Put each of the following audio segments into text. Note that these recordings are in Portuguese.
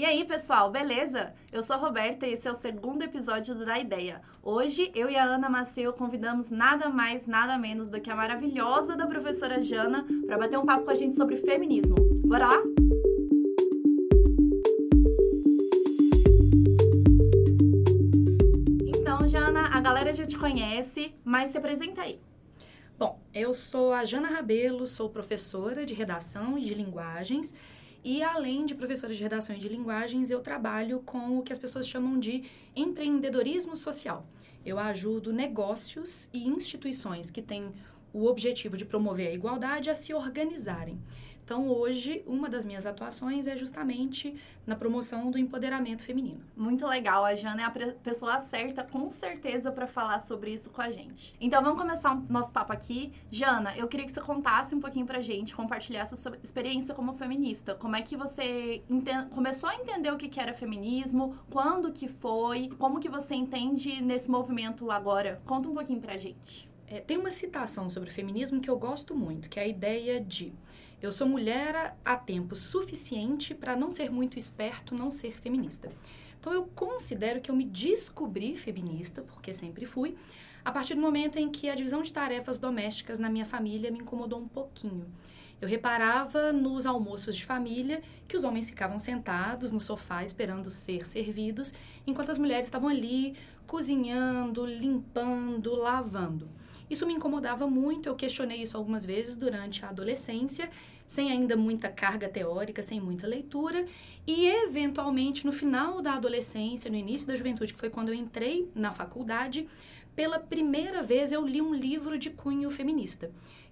E aí, pessoal, beleza? Eu sou a Roberta e esse é o segundo episódio Da Ideia. Hoje, eu e a Ana Maceu convidamos nada mais, nada menos do que a maravilhosa da professora Jana para bater um papo com a gente sobre feminismo. Bora lá? Então, Jana, a galera já te conhece, mas se apresenta aí. Bom, eu sou a Jana Rabelo, sou professora de redação e de linguagens e além de professora de redação e de linguagens, eu trabalho com o que as pessoas chamam de empreendedorismo social. Eu ajudo negócios e instituições que têm o objetivo de promover a igualdade a se organizarem. Então, hoje, uma das minhas atuações é justamente na promoção do empoderamento feminino. Muito legal, a Jana é a pessoa certa, com certeza, para falar sobre isso com a gente. Então, vamos começar o nosso papo aqui. Jana, eu queria que você contasse um pouquinho pra gente, compartilhasse a sua experiência como feminista. Como é que você começou a entender o que, que era feminismo, quando que foi, como que você entende nesse movimento agora? Conta um pouquinho pra gente. É, tem uma citação sobre o feminismo que eu gosto muito, que é a ideia de eu sou mulher há tempo suficiente para não ser muito esperto, não ser feminista. Então eu considero que eu me descobri feminista, porque sempre fui, a partir do momento em que a divisão de tarefas domésticas na minha família me incomodou um pouquinho. Eu reparava nos almoços de família que os homens ficavam sentados no sofá esperando ser servidos, enquanto as mulheres estavam ali cozinhando, limpando, lavando. Isso me incomodava muito, eu questionei isso algumas vezes durante a adolescência, sem ainda muita carga teórica, sem muita leitura, e eventualmente no final da adolescência, no início da juventude, que foi quando eu entrei na faculdade, pela primeira vez eu li um livro de cunho feminista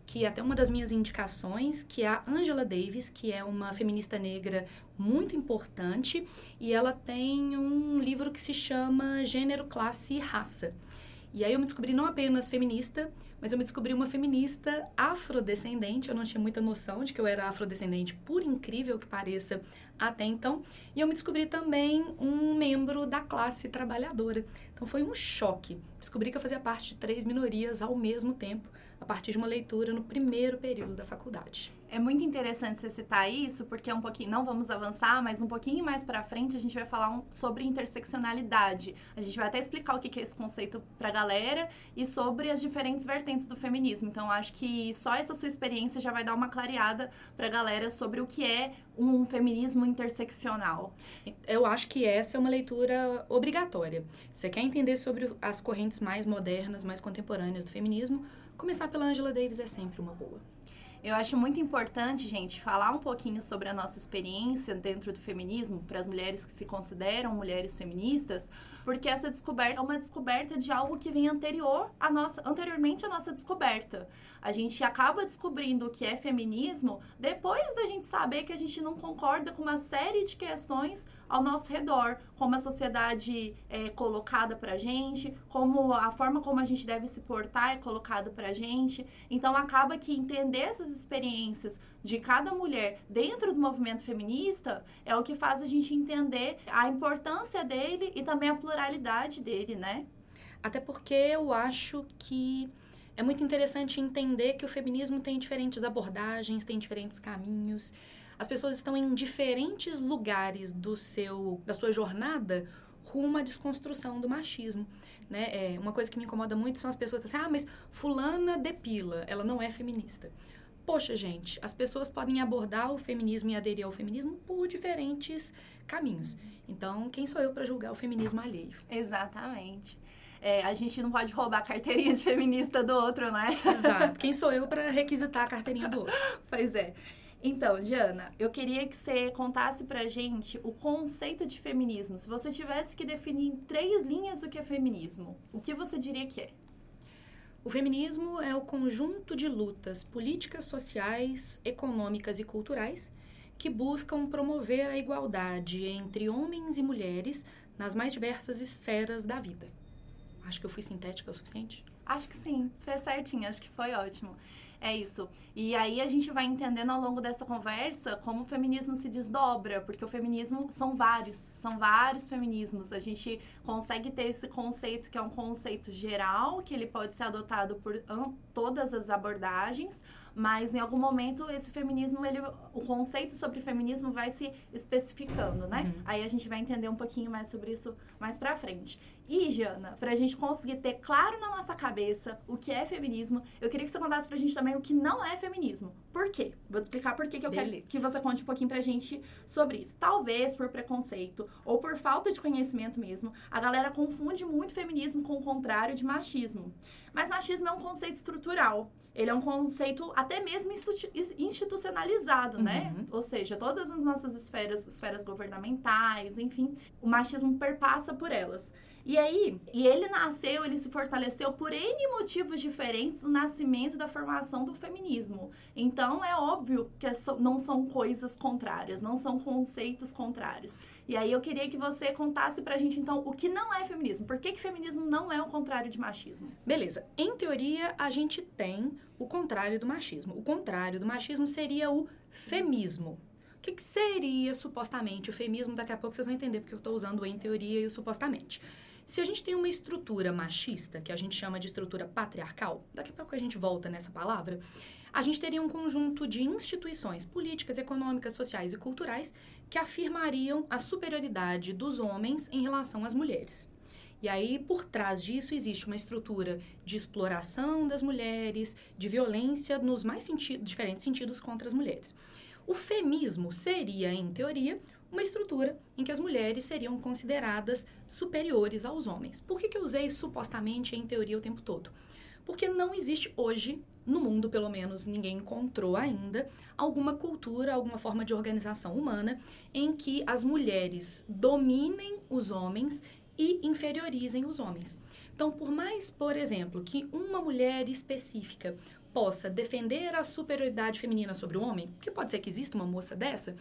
que é até uma das minhas indicações, que é a Angela Davis, que é uma feminista negra muito importante, e ela tem um livro que se chama Gênero, Classe e Raça. E aí eu me descobri não apenas feminista, mas eu me descobri uma feminista afrodescendente. Eu não tinha muita noção de que eu era afrodescendente, por incrível que pareça, até então. E eu me descobri também um membro da classe trabalhadora. Então foi um choque. Descobri que eu fazia parte de três minorias ao mesmo tempo, a partir de uma leitura no primeiro período da faculdade. É muito interessante você citar isso, porque é um pouquinho, não vamos avançar, mas um pouquinho mais para frente a gente vai falar um, sobre interseccionalidade. A gente vai até explicar o que é esse conceito para a galera e sobre as diferentes vertentes do feminismo. Então, acho que só essa sua experiência já vai dar uma clareada para a galera sobre o que é um feminismo interseccional. Eu acho que essa é uma leitura obrigatória. Você quer entender sobre as correntes mais modernas, mais contemporâneas do feminismo? Começar pela Angela Davis é sempre uma boa. Eu acho muito importante, gente, falar um pouquinho sobre a nossa experiência dentro do feminismo para as mulheres que se consideram mulheres feministas, porque essa descoberta é uma descoberta de algo que vem anterior à nossa, anteriormente à nossa descoberta. A gente acaba descobrindo o que é feminismo depois da gente saber que a gente não concorda com uma série de questões ao nosso redor, como a sociedade é colocada pra gente, como a forma como a gente deve se portar é colocada pra gente. Então acaba que entender essas experiências de cada mulher dentro do movimento feminista é o que faz a gente entender a importância dele e também a pluralidade dele, né? Até porque eu acho que é muito interessante entender que o feminismo tem diferentes abordagens, tem diferentes caminhos. As pessoas estão em diferentes lugares do seu da sua jornada rumo à desconstrução do machismo, né? É, uma coisa que me incomoda muito são as pessoas que dizem, ah, mas fulana depila, ela não é feminista. Poxa, gente, as pessoas podem abordar o feminismo e aderir ao feminismo por diferentes caminhos. Então, quem sou eu para julgar o feminismo alheio? Exatamente. É, a gente não pode roubar a carteirinha de feminista do outro, né? Exato. Quem sou eu para requisitar a carteirinha do outro? pois é. Então, Diana, eu queria que você contasse pra gente o conceito de feminismo. Se você tivesse que definir em três linhas o que é feminismo, o que você diria que é? O feminismo é o conjunto de lutas políticas, sociais, econômicas e culturais que buscam promover a igualdade entre homens e mulheres nas mais diversas esferas da vida. Acho que eu fui sintética o suficiente? Acho que sim, fez certinho, acho que foi ótimo. É isso. E aí a gente vai entendendo ao longo dessa conversa como o feminismo se desdobra, porque o feminismo são vários, são vários feminismos. A gente consegue ter esse conceito que é um conceito geral, que ele pode ser adotado por todas as abordagens, mas em algum momento esse feminismo, ele, o conceito sobre feminismo vai se especificando, né? Uhum. Aí a gente vai entender um pouquinho mais sobre isso mais pra frente. E, Jana, pra gente conseguir ter claro na nossa cabeça o que é feminismo, eu queria que você contasse pra gente também o que não é feminismo. Por quê? Vou te explicar por quê que eu Beleza. quero que você conte um pouquinho pra gente sobre isso. Talvez por preconceito ou por falta de conhecimento mesmo, a galera confunde muito feminismo com o contrário de machismo. Mas machismo é um conceito estrutural. Ele é um conceito até mesmo institucionalizado, né? uhum. né? Ou seja, todas as nossas esferas, esferas governamentais, enfim, o machismo perpassa por elas. E aí, e ele nasceu, ele se fortaleceu por N motivos diferentes do nascimento da formação do feminismo. Então, é óbvio que é não são coisas contrárias, não são conceitos contrários. E aí, eu queria que você contasse pra gente, então, o que não é feminismo. Por que, que feminismo não é o contrário de machismo? Beleza. Em teoria, a gente tem o contrário do machismo. O contrário do machismo seria o femismo. O que, que seria supostamente o feminismo? Daqui a pouco vocês vão entender porque eu estou usando em teoria e o supostamente. Se a gente tem uma estrutura machista, que a gente chama de estrutura patriarcal, daqui a pouco a gente volta nessa palavra, a gente teria um conjunto de instituições políticas, econômicas, sociais e culturais que afirmariam a superioridade dos homens em relação às mulheres. E aí, por trás disso, existe uma estrutura de exploração das mulheres, de violência nos mais diferentes sentidos contra as mulheres. O feminismo seria, em teoria, uma estrutura em que as mulheres seriam consideradas superiores aos homens. Por que, que eu usei supostamente em teoria o tempo todo? Porque não existe hoje, no mundo pelo menos ninguém encontrou ainda, alguma cultura, alguma forma de organização humana em que as mulheres dominem os homens e inferiorizem os homens. Então, por mais, por exemplo, que uma mulher específica possa defender a superioridade feminina sobre o homem, que pode ser que exista uma moça dessa,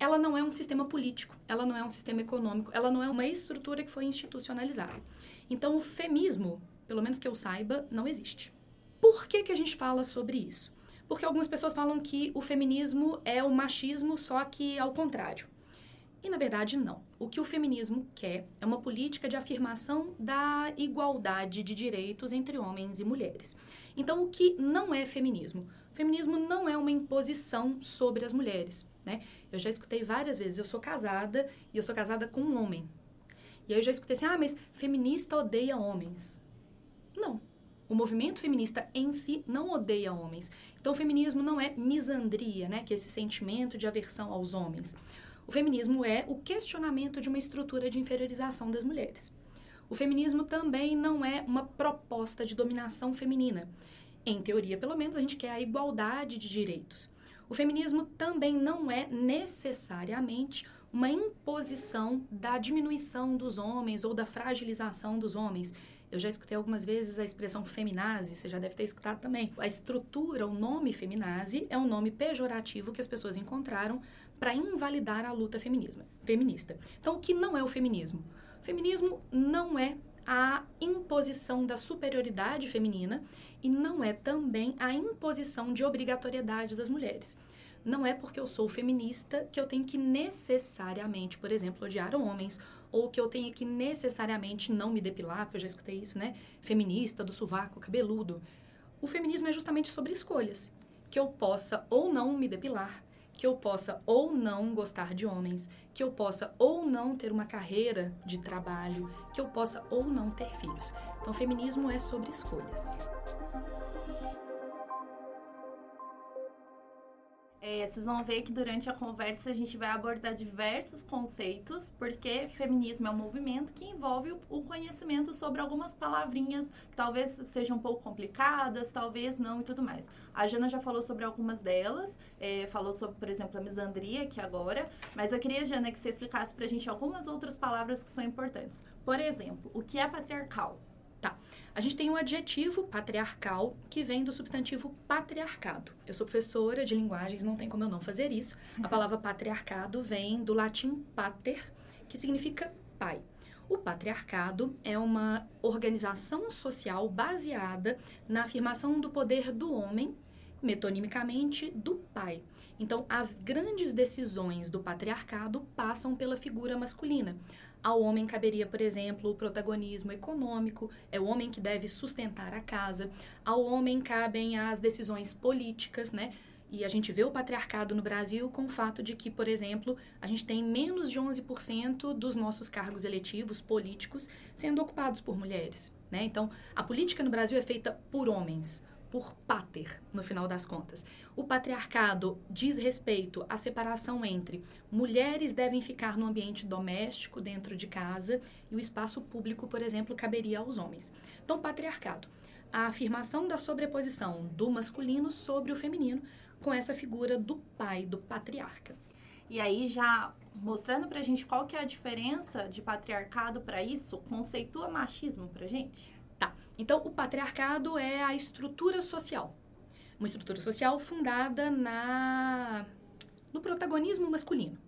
ela não é um sistema político, ela não é um sistema econômico, ela não é uma estrutura que foi institucionalizada. Então, o femismo, pelo menos que eu saiba, não existe. Por que, que a gente fala sobre isso? Porque algumas pessoas falam que o feminismo é o machismo, só que ao contrário. E na verdade, não. O que o feminismo quer é uma política de afirmação da igualdade de direitos entre homens e mulheres. Então, o que não é feminismo? O feminismo não é uma imposição sobre as mulheres. Né? Eu já escutei várias vezes, eu sou casada e eu sou casada com um homem. E aí eu já escutei assim, ah, mas feminista odeia homens. Não. O movimento feminista em si não odeia homens. Então, o feminismo não é misandria, né? Que é esse sentimento de aversão aos homens. O feminismo é o questionamento de uma estrutura de inferiorização das mulheres. O feminismo também não é uma proposta de dominação feminina. Em teoria, pelo menos, a gente quer a igualdade de direitos. O feminismo também não é necessariamente uma imposição da diminuição dos homens ou da fragilização dos homens. Eu já escutei algumas vezes a expressão feminazi, você já deve ter escutado também. A estrutura, o nome feminazi, é um nome pejorativo que as pessoas encontraram para invalidar a luta feminista. Então, o que não é o feminismo? O feminismo não é a imposição da superioridade feminina e não é também a imposição de obrigatoriedades das mulheres. Não é porque eu sou feminista que eu tenho que necessariamente, por exemplo, odiar homens ou que eu tenho que necessariamente não me depilar, porque eu já escutei isso, né? Feminista, do sovaco, cabeludo. O feminismo é justamente sobre escolhas. Que eu possa ou não me depilar, que eu possa ou não gostar de homens, que eu possa ou não ter uma carreira de trabalho, que eu possa ou não ter filhos. Então, feminismo é sobre escolhas. É, vocês vão ver que durante a conversa a gente vai abordar diversos conceitos, porque feminismo é um movimento que envolve o conhecimento sobre algumas palavrinhas que talvez sejam um pouco complicadas, talvez não e tudo mais. A Jana já falou sobre algumas delas, é, falou sobre, por exemplo, a misandria aqui agora, mas eu queria, Jana, que você explicasse pra gente algumas outras palavras que são importantes. Por exemplo, o que é patriarcal? Tá. A gente tem um adjetivo patriarcal que vem do substantivo patriarcado. Eu sou professora de linguagens, não tem como eu não fazer isso. A palavra patriarcado vem do latim pater, que significa pai. O patriarcado é uma organização social baseada na afirmação do poder do homem metonimicamente, do pai. Então, as grandes decisões do patriarcado passam pela figura masculina. Ao homem caberia, por exemplo, o protagonismo econômico, é o homem que deve sustentar a casa. Ao homem cabem as decisões políticas, né? E a gente vê o patriarcado no Brasil com o fato de que, por exemplo, a gente tem menos de 11% dos nossos cargos eletivos políticos sendo ocupados por mulheres. Né? Então, a política no Brasil é feita por homens por pater, no final das contas. O patriarcado diz respeito à separação entre mulheres devem ficar no ambiente doméstico, dentro de casa, e o espaço público, por exemplo, caberia aos homens. Então, patriarcado, a afirmação da sobreposição do masculino sobre o feminino, com essa figura do pai, do patriarca. E aí já mostrando pra gente qual que é a diferença de patriarcado para isso, conceitua machismo pra gente? Tá. Então, o patriarcado é a estrutura social. Uma estrutura social fundada na no protagonismo masculino.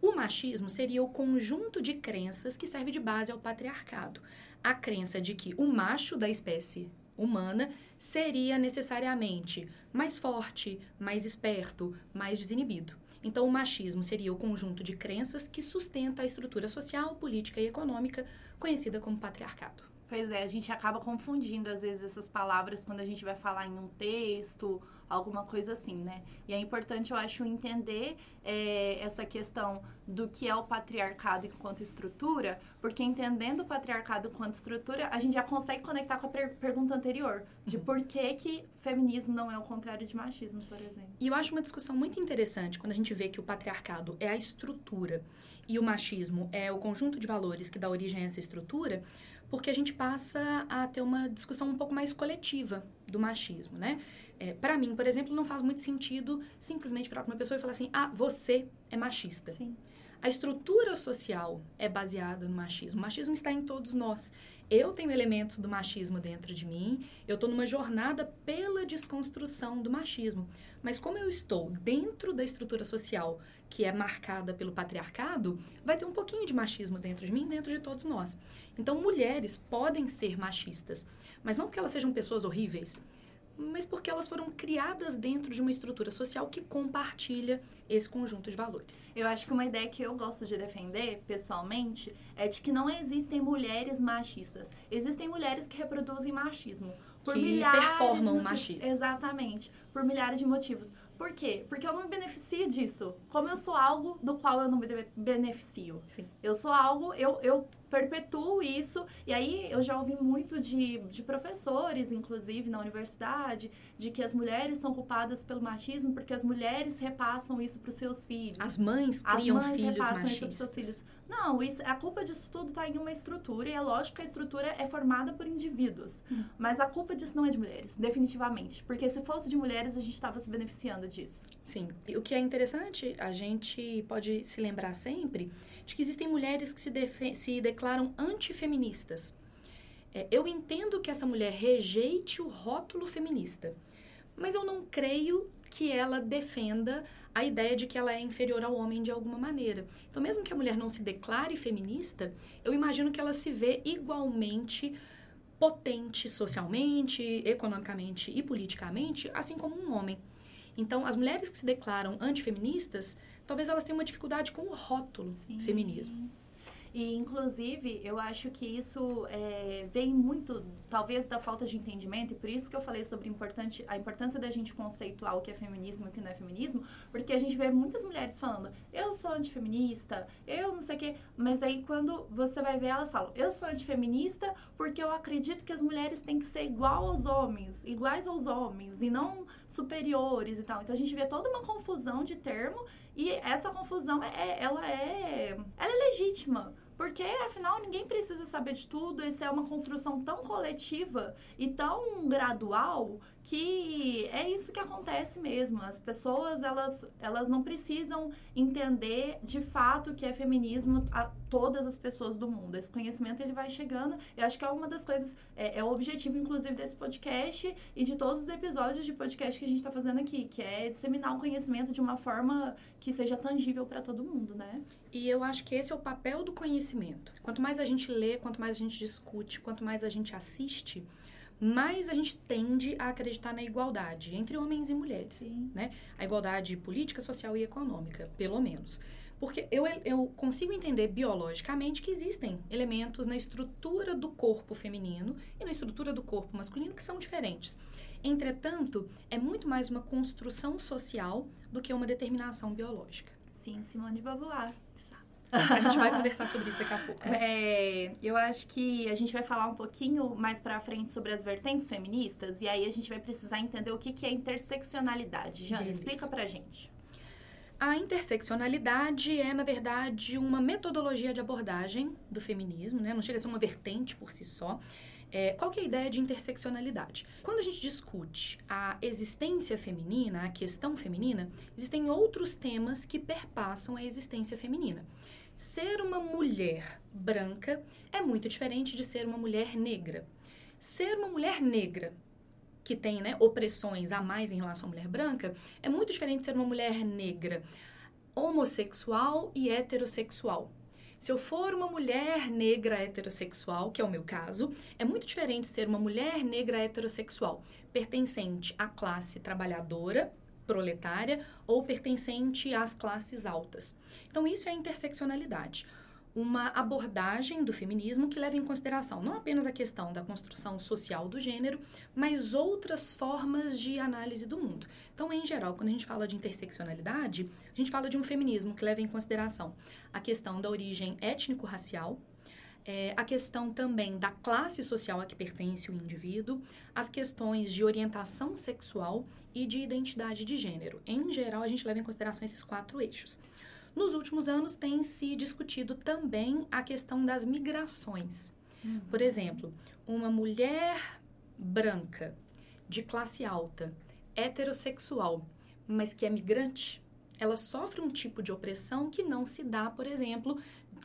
O machismo seria o conjunto de crenças que serve de base ao patriarcado. A crença de que o macho da espécie humana seria necessariamente mais forte, mais esperto, mais desinibido. Então, o machismo seria o conjunto de crenças que sustenta a estrutura social, política e econômica conhecida como patriarcado. Pois é, a gente acaba confundindo às vezes essas palavras quando a gente vai falar em um texto, alguma coisa assim, né? E é importante, eu acho, entender é, essa questão do que é o patriarcado enquanto estrutura, porque entendendo o patriarcado enquanto estrutura, a gente já consegue conectar com a per pergunta anterior, de uhum. por que, que feminismo não é o contrário de machismo, por exemplo. E eu acho uma discussão muito interessante quando a gente vê que o patriarcado é a estrutura e o machismo é o conjunto de valores que dá origem a essa estrutura, porque a gente passa a ter uma discussão um pouco mais coletiva do machismo, né? É, para mim, por exemplo, não faz muito sentido simplesmente virar para uma pessoa e falar assim: ah, você é machista. Sim. A estrutura social é baseada no machismo. O machismo está em todos nós. Eu tenho elementos do machismo dentro de mim, eu estou numa jornada pela desconstrução do machismo. Mas como eu estou dentro da estrutura social que é marcada pelo patriarcado, vai ter um pouquinho de machismo dentro de mim, dentro de todos nós. Então, mulheres podem ser machistas, mas não porque elas sejam pessoas horríveis, mas porque elas foram criadas dentro de uma estrutura social que compartilha esse conjunto de valores. Eu acho que uma ideia que eu gosto de defender, pessoalmente, é de que não existem mulheres machistas. Existem mulheres que reproduzem machismo. Por que milhares performam machismo. Exatamente. Por milhares de motivos. Por quê? Porque eu não me beneficio disso. Como Sim. eu sou algo do qual eu não me beneficio. Sim. Eu sou algo, eu, eu perpetuo isso. E aí eu já ouvi muito de, de professores, inclusive na universidade, de que as mulheres são culpadas pelo machismo porque as mulheres repassam isso para os seus filhos. As mães criam as mães filhos repassam machistas. isso para seus filhos. Não, isso, a culpa disso tudo está em uma estrutura, e é lógico que a estrutura é formada por indivíduos. Hum. Mas a culpa disso não é de mulheres, definitivamente. Porque se fosse de mulheres, a gente estava se beneficiando disso. Sim. E o que é interessante, a gente pode se lembrar sempre de que existem mulheres que se, se declaram antifeministas. É, eu entendo que essa mulher rejeite o rótulo feminista, mas eu não creio que ela defenda a ideia de que ela é inferior ao homem de alguma maneira. Então, mesmo que a mulher não se declare feminista, eu imagino que ela se vê igualmente potente socialmente, economicamente e politicamente, assim como um homem. Então, as mulheres que se declaram antifeministas, talvez elas tenham uma dificuldade com o rótulo Sim. feminismo. E, inclusive, eu acho que isso é, vem muito, talvez, da falta de entendimento, e por isso que eu falei sobre importante, a importância da gente conceituar o que é feminismo e o que não é feminismo, porque a gente vê muitas mulheres falando, eu sou antifeminista, eu não sei o quê, mas aí quando você vai ver elas falam, eu sou antifeminista porque eu acredito que as mulheres têm que ser igual aos homens, iguais aos homens, e não superiores e tal. Então a gente vê toda uma confusão de termo, e essa confusão, é, é ela é, ela é legítima porque, afinal, ninguém precisa saber de tudo. Isso é uma construção tão coletiva e tão gradual que é isso que acontece mesmo. As pessoas, elas, elas não precisam entender de fato que é feminismo a todas as pessoas do mundo. Esse conhecimento, ele vai chegando. Eu acho que é uma das coisas, é, é o objetivo, inclusive, desse podcast e de todos os episódios de podcast que a gente está fazendo aqui, que é disseminar o conhecimento de uma forma que seja tangível para todo mundo, né? E eu acho que esse é o papel do conhecimento. Quanto mais a gente lê, quanto mais a gente discute, quanto mais a gente assiste, mais a gente tende a acreditar na igualdade entre homens e mulheres, Sim. né? A igualdade política, social e econômica, pelo menos. Porque eu, eu consigo entender biologicamente que existem elementos na estrutura do corpo feminino e na estrutura do corpo masculino que são diferentes. Entretanto, é muito mais uma construção social do que uma determinação biológica. Sim, Simone de Beauvoir. A gente vai conversar sobre isso daqui a pouco. Né? É, eu acho que a gente vai falar um pouquinho mais pra frente sobre as vertentes feministas e aí a gente vai precisar entender o que, que é interseccionalidade. Jana, Beleza. explica pra gente. A interseccionalidade é, na verdade, uma metodologia de abordagem do feminismo, né? não chega a ser uma vertente por si só. É, qual que é a ideia de interseccionalidade? Quando a gente discute a existência feminina, a questão feminina, existem outros temas que perpassam a existência feminina. Ser uma mulher branca é muito diferente de ser uma mulher negra. Ser uma mulher negra que tem né, opressões a mais em relação à mulher branca, é muito diferente de ser uma mulher negra homossexual e heterossexual. Se eu for uma mulher negra heterossexual, que é o meu caso, é muito diferente ser uma mulher negra heterossexual, pertencente à classe trabalhadora, proletária, ou pertencente às classes altas. Então, isso é interseccionalidade uma abordagem do feminismo que leva em consideração não apenas a questão da construção social do gênero, mas outras formas de análise do mundo. Então, em geral, quando a gente fala de interseccionalidade, a gente fala de um feminismo que leva em consideração a questão da origem étnico-racial, é, a questão também da classe social a que pertence o indivíduo, as questões de orientação sexual e de identidade de gênero. Em geral, a gente leva em consideração esses quatro eixos. Nos últimos anos tem se discutido também a questão das migrações. Uhum. Por exemplo, uma mulher branca, de classe alta, heterossexual, mas que é migrante, ela sofre um tipo de opressão que não se dá, por exemplo,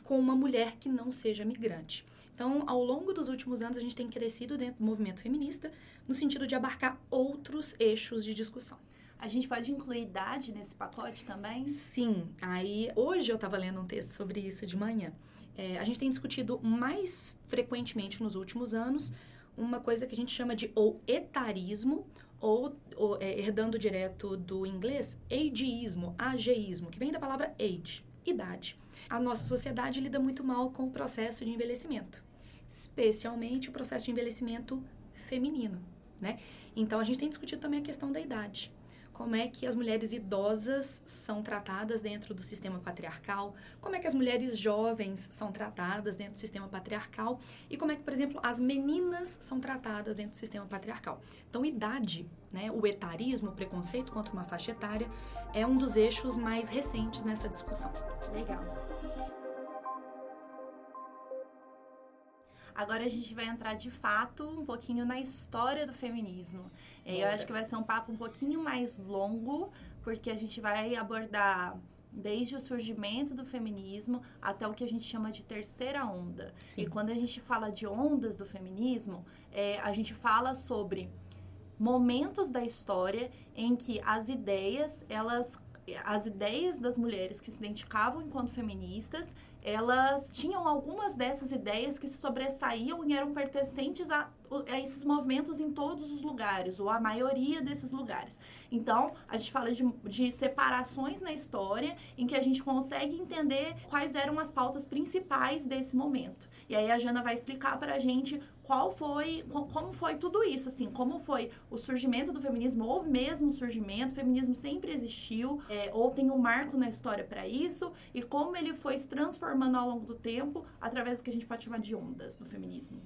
com uma mulher que não seja migrante. Então, ao longo dos últimos anos, a gente tem crescido dentro do movimento feminista no sentido de abarcar outros eixos de discussão. A gente pode incluir idade nesse pacote também? Sim, aí hoje eu estava lendo um texto sobre isso de manhã. É, a gente tem discutido mais frequentemente nos últimos anos uma coisa que a gente chama de ou etarismo ou, ou é, herdando direto do inglês, ageísmo, ageísmo, que vem da palavra age, idade. A nossa sociedade lida muito mal com o processo de envelhecimento, especialmente o processo de envelhecimento feminino, né? Então a gente tem discutido também a questão da idade como é que as mulheres idosas são tratadas dentro do sistema patriarcal, como é que as mulheres jovens são tratadas dentro do sistema patriarcal e como é que, por exemplo, as meninas são tratadas dentro do sistema patriarcal. Então, idade, né, o etarismo, o preconceito contra uma faixa etária, é um dos eixos mais recentes nessa discussão. Legal. Agora a gente vai entrar de fato um pouquinho na história do feminismo. É, eu acho que vai ser um papo um pouquinho mais longo, porque a gente vai abordar desde o surgimento do feminismo até o que a gente chama de terceira onda. Sim. E quando a gente fala de ondas do feminismo, é, a gente fala sobre momentos da história em que as ideias, elas as ideias das mulheres que se identificavam enquanto feministas, elas tinham algumas dessas ideias que se sobressaíam e eram pertencentes a, a, esses movimentos em todos os lugares, ou a maioria desses lugares. Então, a gente fala de, de separações na história em que a gente consegue entender quais eram as pautas principais desse momento. E aí a Jana vai explicar pra gente qual foi, como foi tudo isso, assim, como foi o surgimento do feminismo, houve mesmo surgimento, o feminismo sempre existiu, é, ou tem um marco na história para isso, e como ele foi se transformando ao longo do tempo através do que a gente pode chamar de ondas do feminismo.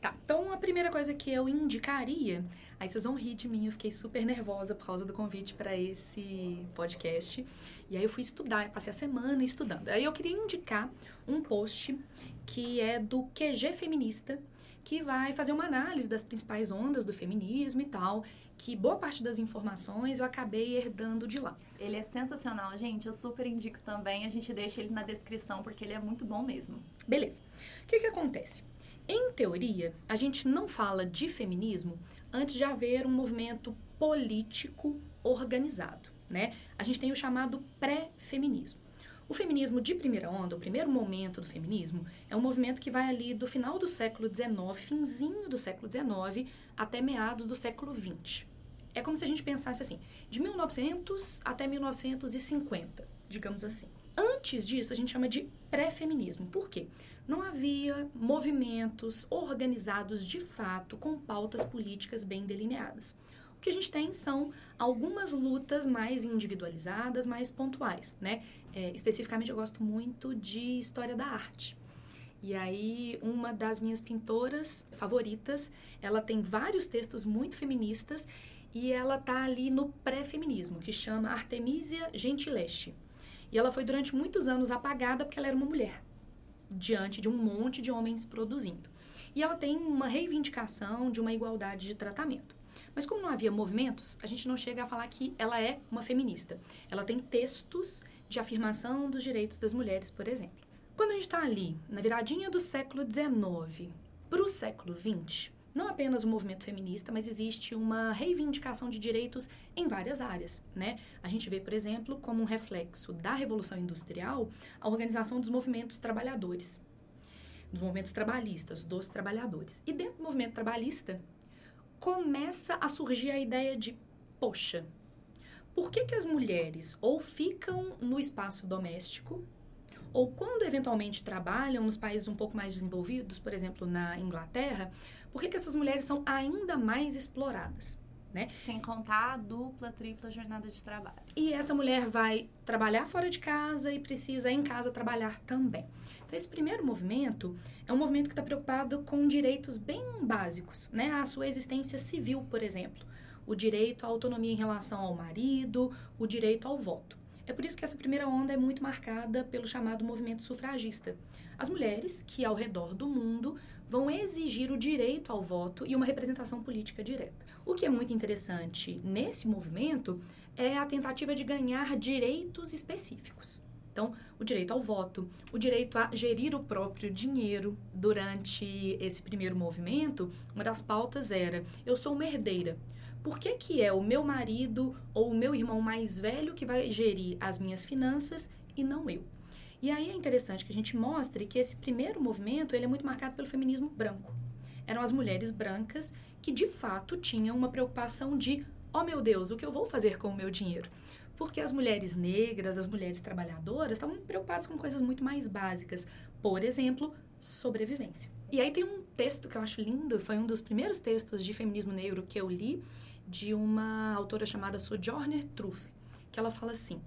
Tá, então a primeira coisa que eu indicaria, aí vocês vão rir de mim, eu fiquei super nervosa por causa do convite para esse podcast. E aí eu fui estudar, passei a semana estudando. Aí eu queria indicar um post que é do QG Feminista, que vai fazer uma análise das principais ondas do feminismo e tal, que boa parte das informações eu acabei herdando de lá. Ele é sensacional, gente, eu super indico também, a gente deixa ele na descrição porque ele é muito bom mesmo. Beleza. O que que acontece? Em teoria, a gente não fala de feminismo antes de haver um movimento político organizado, né? A gente tem o chamado pré-feminismo. O feminismo de primeira onda, o primeiro momento do feminismo, é um movimento que vai ali do final do século XIX, finzinho do século XIX, até meados do século XX. É como se a gente pensasse assim, de 1900 até 1950, digamos assim. Antes disso, a gente chama de pré-feminismo. Por quê? Não havia movimentos organizados de fato com pautas políticas bem delineadas. O que a gente tem são algumas lutas mais individualizadas, mais pontuais, né? É, especificamente, eu gosto muito de história da arte. E aí, uma das minhas pintoras favoritas, ela tem vários textos muito feministas e ela tá ali no pré-feminismo, que chama Artemisia Gentileschi. E ela foi durante muitos anos apagada porque ela era uma mulher, diante de um monte de homens produzindo. E ela tem uma reivindicação de uma igualdade de tratamento. Mas como não havia movimentos, a gente não chega a falar que ela é uma feminista. Ela tem textos de afirmação dos direitos das mulheres, por exemplo. Quando a gente está ali, na viradinha do século XIX para o século XX, não apenas o movimento feminista, mas existe uma reivindicação de direitos em várias áreas, né? A gente vê, por exemplo, como um reflexo da Revolução Industrial, a organização dos movimentos trabalhadores, dos movimentos trabalhistas, dos trabalhadores. E dentro do movimento trabalhista, começa a surgir a ideia de, poxa, por que, que as mulheres ou ficam no espaço doméstico, ou quando eventualmente trabalham nos países um pouco mais desenvolvidos, por exemplo, na Inglaterra, por que, que essas mulheres são ainda mais exploradas? Né? Sem contar a dupla, tripla jornada de trabalho. E essa mulher vai trabalhar fora de casa e precisa em casa trabalhar também. Então, esse primeiro movimento é um movimento que está preocupado com direitos bem básicos, né? A sua existência civil, por exemplo. O direito à autonomia em relação ao marido, o direito ao voto. É por isso que essa primeira onda é muito marcada pelo chamado movimento sufragista. As mulheres que, ao redor do mundo, vão exigir o direito ao voto e uma representação política direta. O que é muito interessante nesse movimento é a tentativa de ganhar direitos específicos. Então, o direito ao voto, o direito a gerir o próprio dinheiro. Durante esse primeiro movimento, uma das pautas era: eu sou uma herdeira. Por que, que é o meu marido ou o meu irmão mais velho que vai gerir as minhas finanças e não eu? E aí é interessante que a gente mostre que esse primeiro movimento ele é muito marcado pelo feminismo branco. Eram as mulheres brancas que de fato tinham uma preocupação de, oh meu Deus, o que eu vou fazer com o meu dinheiro? porque as mulheres negras, as mulheres trabalhadoras estavam preocupadas com coisas muito mais básicas, por exemplo, sobrevivência. E aí tem um texto que eu acho lindo, foi um dos primeiros textos de feminismo negro que eu li, de uma autora chamada Sojourner Truth, que ela fala assim: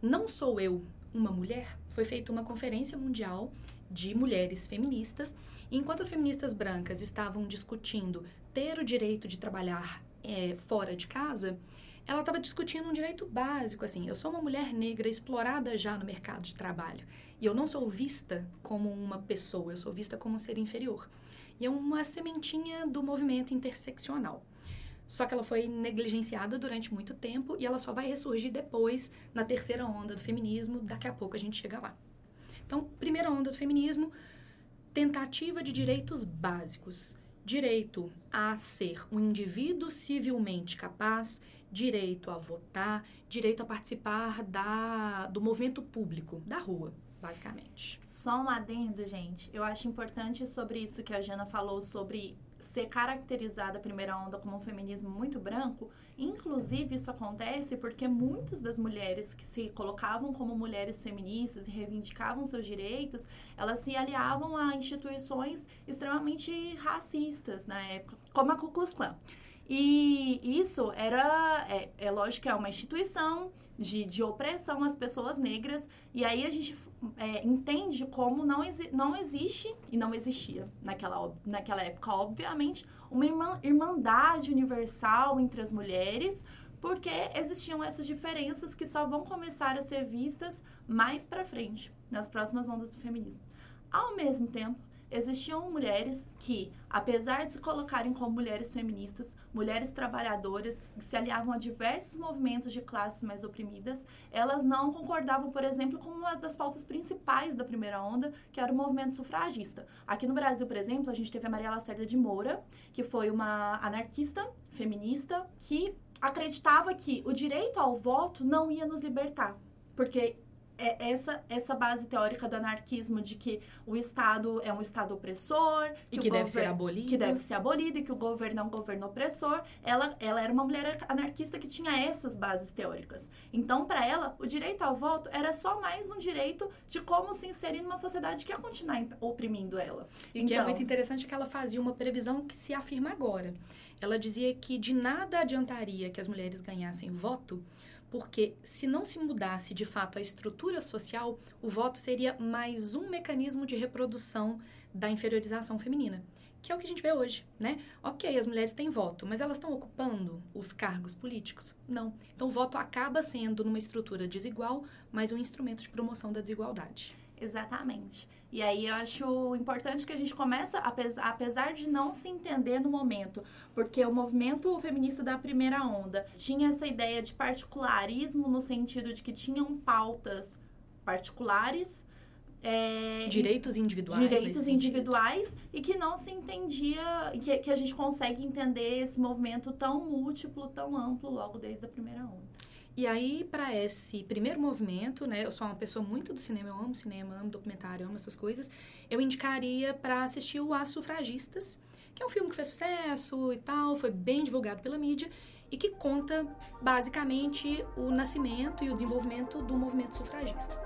"Não sou eu uma mulher?" Foi feita uma conferência mundial de mulheres feministas, e enquanto as feministas brancas estavam discutindo ter o direito de trabalhar é, fora de casa, ela estava discutindo um direito básico, assim, eu sou uma mulher negra explorada já no mercado de trabalho e eu não sou vista como uma pessoa, eu sou vista como um ser inferior. E é uma sementinha do movimento interseccional. Só que ela foi negligenciada durante muito tempo e ela só vai ressurgir depois na terceira onda do feminismo, daqui a pouco a gente chega lá. Então, primeira onda do feminismo, tentativa de direitos básicos direito a ser um indivíduo civilmente capaz, direito a votar, direito a participar da, do movimento público, da rua, basicamente. Só um adendo, gente. Eu acho importante sobre isso que a Jana falou sobre ser caracterizada a primeira onda como um feminismo muito branco, inclusive isso acontece porque muitas das mulheres que se colocavam como mulheres feministas e reivindicavam seus direitos, elas se aliavam a instituições extremamente racistas na época, como a Ku Klux Klan. E isso era, é, é lógico que é uma instituição de, de opressão às pessoas negras, e aí a gente é, entende como não, exi não existe, e não existia naquela, naquela época, obviamente, uma irmã, irmandade universal entre as mulheres, porque existiam essas diferenças que só vão começar a ser vistas mais para frente, nas próximas ondas do feminismo. Ao mesmo tempo, existiam mulheres que, apesar de se colocarem como mulheres feministas, mulheres trabalhadoras, que se aliavam a diversos movimentos de classes mais oprimidas, elas não concordavam, por exemplo, com uma das pautas principais da primeira onda, que era o movimento sufragista. Aqui no Brasil, por exemplo, a gente teve a Maria Lacerda de Moura, que foi uma anarquista feminista que acreditava que o direito ao voto não ia nos libertar, porque é essa, essa base teórica do anarquismo de que o Estado é um Estado opressor. Que e que deve ser abolido. Que deve ser abolido e que o governo é um governo opressor. Ela, ela era uma mulher anarquista que tinha essas bases teóricas. Então, para ela, o direito ao voto era só mais um direito de como se inserir numa sociedade que ia continuar oprimindo ela. E então, que é então muito interessante que ela fazia uma previsão que se afirma agora. Ela dizia que de nada adiantaria que as mulheres ganhassem voto porque se não se mudasse de fato a estrutura social, o voto seria mais um mecanismo de reprodução da inferiorização feminina, que é o que a gente vê hoje, né? Ok, as mulheres têm voto, mas elas estão ocupando os cargos políticos? Não. Então o voto acaba sendo, numa estrutura desigual, mais um instrumento de promoção da desigualdade. Exatamente. E aí eu acho importante que a gente começa, apesar, de não se entender no momento, porque o movimento feminista da primeira onda tinha essa ideia de particularismo no sentido de que tinham pautas particulares. É, direitos individuais. Direitos individuais e que não se entendia, que, que a gente consegue entender esse movimento tão múltiplo, tão amplo logo desde a primeira onda. E aí, para esse primeiro movimento, né, eu sou uma pessoa muito do cinema, eu amo cinema, amo documentário, amo essas coisas, eu indicaria para assistir o As Sufragistas, que é um filme que fez sucesso e tal, foi bem divulgado pela mídia e que conta basicamente o nascimento e o desenvolvimento do movimento sufragista.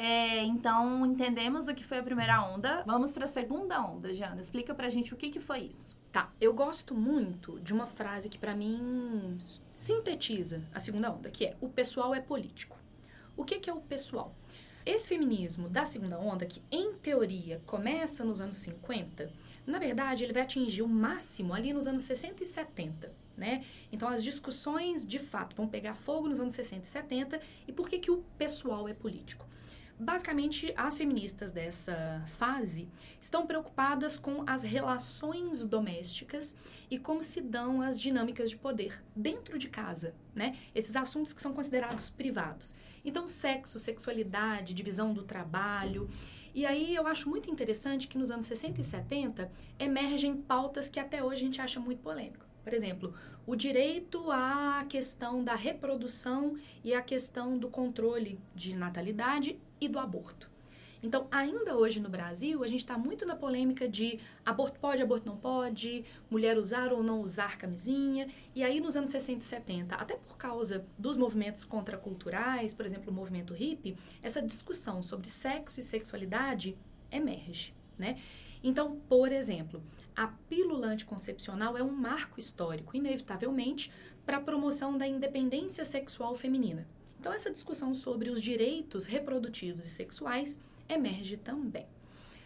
É, então, entendemos o que foi a primeira onda. Vamos para a segunda onda, Jana. Explica pra gente o que, que foi isso. Tá, eu gosto muito de uma frase que para mim sintetiza a segunda onda, que é o pessoal é político. O que, que é o pessoal? Esse feminismo da segunda onda, que em teoria começa nos anos 50, na verdade ele vai atingir o máximo ali nos anos 60 e 70. Né? Então as discussões de fato vão pegar fogo nos anos 60 e 70 e por que, que o pessoal é político? Basicamente, as feministas dessa fase estão preocupadas com as relações domésticas e como se dão as dinâmicas de poder dentro de casa, né? Esses assuntos que são considerados privados. Então, sexo, sexualidade, divisão do trabalho. E aí eu acho muito interessante que nos anos 60 e 70 emergem pautas que até hoje a gente acha muito polêmico. Por exemplo, o direito à questão da reprodução e a questão do controle de natalidade e do aborto. Então, ainda hoje no Brasil, a gente está muito na polêmica de aborto pode, aborto não pode, mulher usar ou não usar camisinha. E aí, nos anos 60 e 70, até por causa dos movimentos contraculturais, por exemplo, o movimento hippie, essa discussão sobre sexo e sexualidade emerge, né? Então, por exemplo, a pílula anticoncepcional é um marco histórico, inevitavelmente, para a promoção da independência sexual feminina. Então, essa discussão sobre os direitos reprodutivos e sexuais emerge também.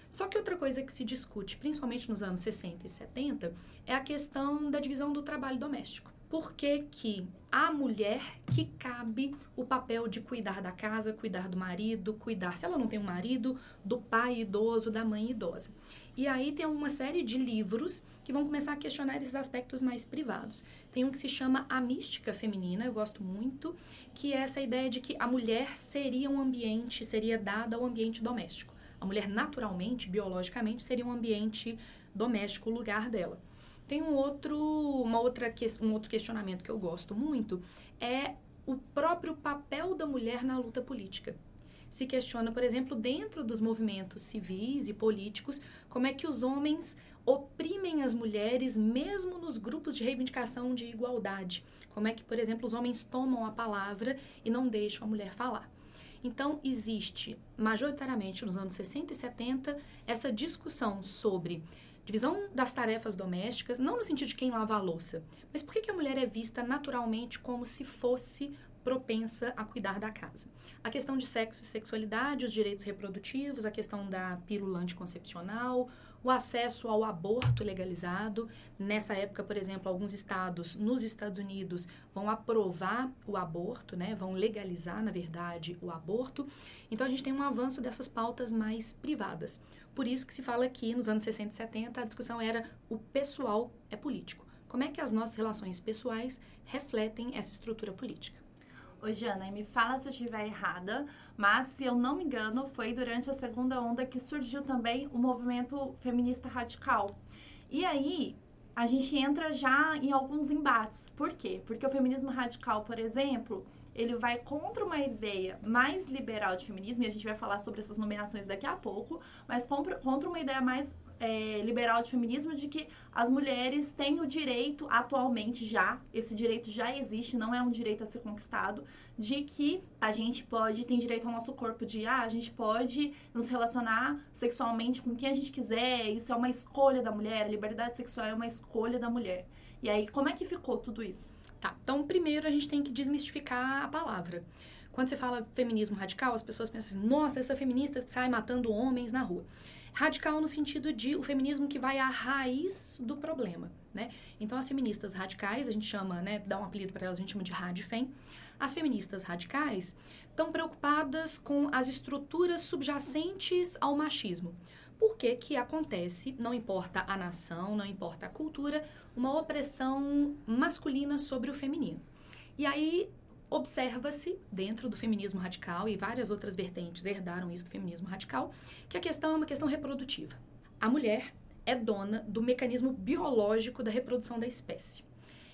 Só que outra coisa que se discute, principalmente nos anos 60 e 70, é a questão da divisão do trabalho doméstico. Por que, que a mulher que cabe o papel de cuidar da casa, cuidar do marido, cuidar, se ela não tem um marido, do pai idoso, da mãe idosa. E aí tem uma série de livros que vão começar a questionar esses aspectos mais privados. Tem um que se chama A Mística Feminina, eu gosto muito, que é essa ideia de que a mulher seria um ambiente, seria dada ao ambiente doméstico. A mulher naturalmente, biologicamente, seria um ambiente doméstico, o lugar dela. Tem um outro, uma outra, um outro questionamento que eu gosto muito, é o próprio papel da mulher na luta política se questiona, por exemplo, dentro dos movimentos civis e políticos, como é que os homens oprimem as mulheres mesmo nos grupos de reivindicação de igualdade. Como é que, por exemplo, os homens tomam a palavra e não deixam a mulher falar. Então, existe, majoritariamente nos anos 60 e 70, essa discussão sobre divisão das tarefas domésticas, não no sentido de quem lava a louça, mas por que, a mulher é vista naturalmente como se fosse propensa a cuidar da casa. A questão de sexo e sexualidade, os direitos reprodutivos, a questão da pílula anticoncepcional, o acesso ao aborto legalizado. Nessa época, por exemplo, alguns estados nos Estados Unidos vão aprovar o aborto, né? Vão legalizar, na verdade, o aborto. Então a gente tem um avanço dessas pautas mais privadas. Por isso que se fala que nos anos 60 e 70 a discussão era o pessoal é político. Como é que as nossas relações pessoais refletem essa estrutura política? Ô, Jana, me fala se eu estiver errada, mas se eu não me engano, foi durante a segunda onda que surgiu também o movimento feminista radical. E aí, a gente entra já em alguns embates. Por quê? Porque o feminismo radical, por exemplo, ele vai contra uma ideia mais liberal de feminismo, e a gente vai falar sobre essas nomeações daqui a pouco, mas contra, uma ideia mais é, liberal de feminismo de que as mulheres têm o direito, atualmente já, esse direito já existe, não é um direito a ser conquistado, de que a gente pode, tem direito ao nosso corpo, de ah, a gente pode nos relacionar sexualmente com quem a gente quiser, isso é uma escolha da mulher, a liberdade sexual é uma escolha da mulher. E aí, como é que ficou tudo isso? Tá, então primeiro a gente tem que desmistificar a palavra. Quando você fala feminismo radical, as pessoas pensam assim, nossa, essa feminista sai matando homens na rua. Radical no sentido de o feminismo que vai à raiz do problema, né? Então, as feministas radicais, a gente chama, né, dá um apelido para elas, a gente chama de radifem. As feministas radicais estão preocupadas com as estruturas subjacentes ao machismo. Por que que acontece, não importa a nação, não importa a cultura, uma opressão masculina sobre o feminino? E aí observa-se, dentro do feminismo radical, e várias outras vertentes herdaram isso do feminismo radical, que a questão é uma questão reprodutiva. A mulher é dona do mecanismo biológico da reprodução da espécie.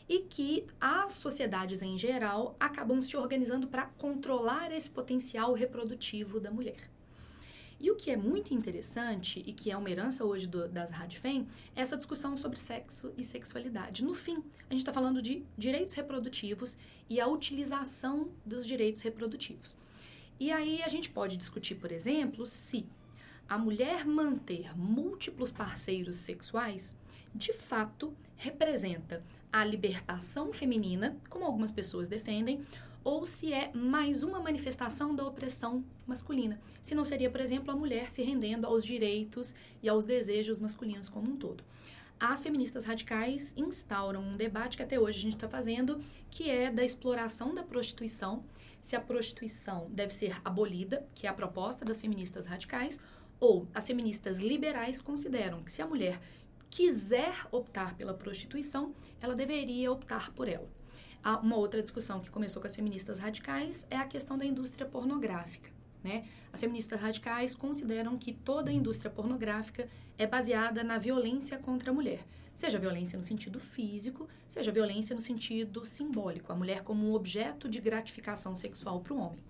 E que as sociedades em geral acabam se organizando para controlar esse potencial reprodutivo da mulher. E o que é muito interessante e que é uma herança hoje do, das Radfem é essa discussão sobre sexo e sexualidade. No fim, a gente está falando de direitos reprodutivos e a utilização dos direitos reprodutivos. E aí a gente pode discutir, por exemplo, se a mulher manter múltiplos parceiros sexuais de fato representa a libertação feminina, como algumas pessoas defendem, ou se é mais uma manifestação da opressão masculina. Se não seria, por exemplo, a mulher se rendendo aos direitos e aos desejos masculinos como um todo. As feministas radicais instauram um debate que até hoje a gente está fazendo, que é da exploração da prostituição, se a prostituição deve ser abolida, que é a proposta das feministas radicais, ou as feministas liberais consideram que se a mulher quiser optar pela prostituição, ela deveria optar por ela. Uma outra discussão que começou com as feministas radicais é a questão da indústria pornográfica. Né? As feministas radicais consideram que toda a indústria pornográfica é baseada na violência contra a mulher, seja violência no sentido físico, seja violência no sentido simbólico, a mulher como um objeto de gratificação sexual para o homem.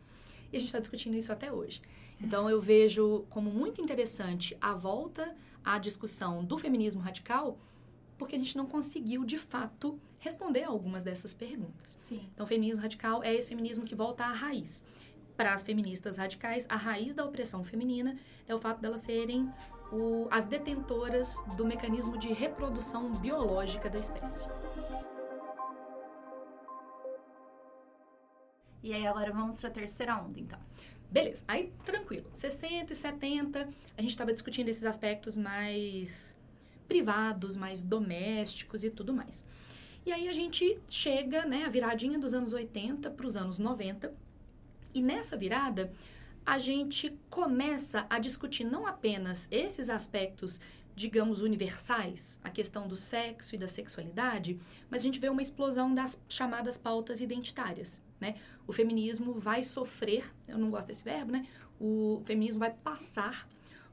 E a gente está discutindo isso até hoje. Então eu vejo como muito interessante a volta à discussão do feminismo radical porque a gente não conseguiu, de fato, responder a algumas dessas perguntas. Sim. Então, o feminismo radical é esse feminismo que volta à raiz. Para as feministas radicais, a raiz da opressão feminina é o fato delas serem o, as detentoras do mecanismo de reprodução biológica da espécie. E aí agora vamos para a terceira onda, então. Beleza, aí tranquilo. 60 e 70, a gente estava discutindo esses aspectos mais privados, mais domésticos e tudo mais. E aí a gente chega, né, a viradinha dos anos 80 para os anos 90, e nessa virada a gente começa a discutir não apenas esses aspectos, digamos, universais, a questão do sexo e da sexualidade, mas a gente vê uma explosão das chamadas pautas identitárias, né? O feminismo vai sofrer, eu não gosto desse verbo, né? O feminismo vai passar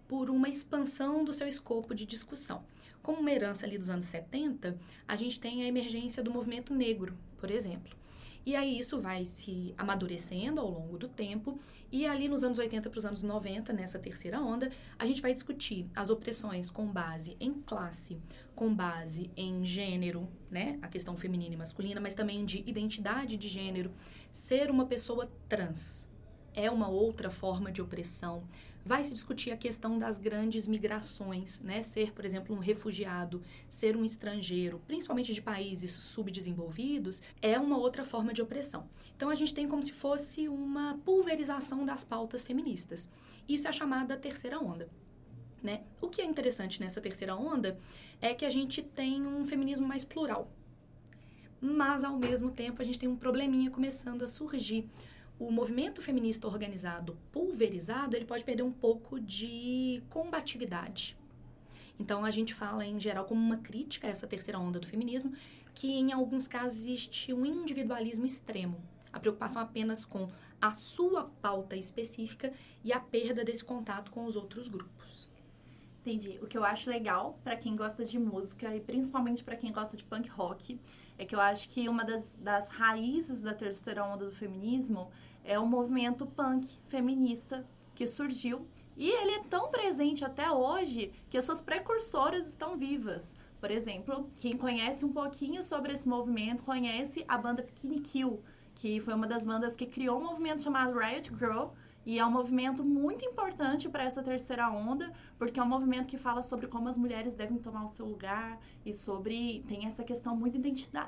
por uma expansão do seu escopo de discussão. Como uma herança ali dos anos 70, a gente tem a emergência do movimento negro, por exemplo. E aí isso vai se amadurecendo ao longo do tempo. E ali nos anos 80 para os anos 90, nessa terceira onda, a gente vai discutir as opressões com base em classe, com base em gênero, né? A questão feminina e masculina, mas também de identidade de gênero. Ser uma pessoa trans é uma outra forma de opressão vai se discutir a questão das grandes migrações, né? Ser, por exemplo, um refugiado, ser um estrangeiro, principalmente de países subdesenvolvidos, é uma outra forma de opressão. Então a gente tem como se fosse uma pulverização das pautas feministas. Isso é a chamada terceira onda. Né? O que é interessante nessa terceira onda é que a gente tem um feminismo mais plural. Mas, ao mesmo tempo, a gente tem um probleminha começando a surgir o movimento feminista organizado pulverizado, ele pode perder um pouco de combatividade. Então a gente fala em geral como uma crítica a essa terceira onda do feminismo, que em alguns casos existe um individualismo extremo, a preocupação apenas com a sua pauta específica e a perda desse contato com os outros grupos. Entendi. O que eu acho legal para quem gosta de música e principalmente para quem gosta de punk rock é que eu acho que uma das, das raízes da terceira onda do feminismo é o movimento punk feminista que surgiu e ele é tão presente até hoje que as suas precursoras estão vivas. Por exemplo, quem conhece um pouquinho sobre esse movimento conhece a banda Bikini Kill, que foi uma das bandas que criou um movimento chamado Riot Girl, e é um movimento muito importante para essa terceira onda, porque é um movimento que fala sobre como as mulheres devem tomar o seu lugar e sobre. tem essa questão muito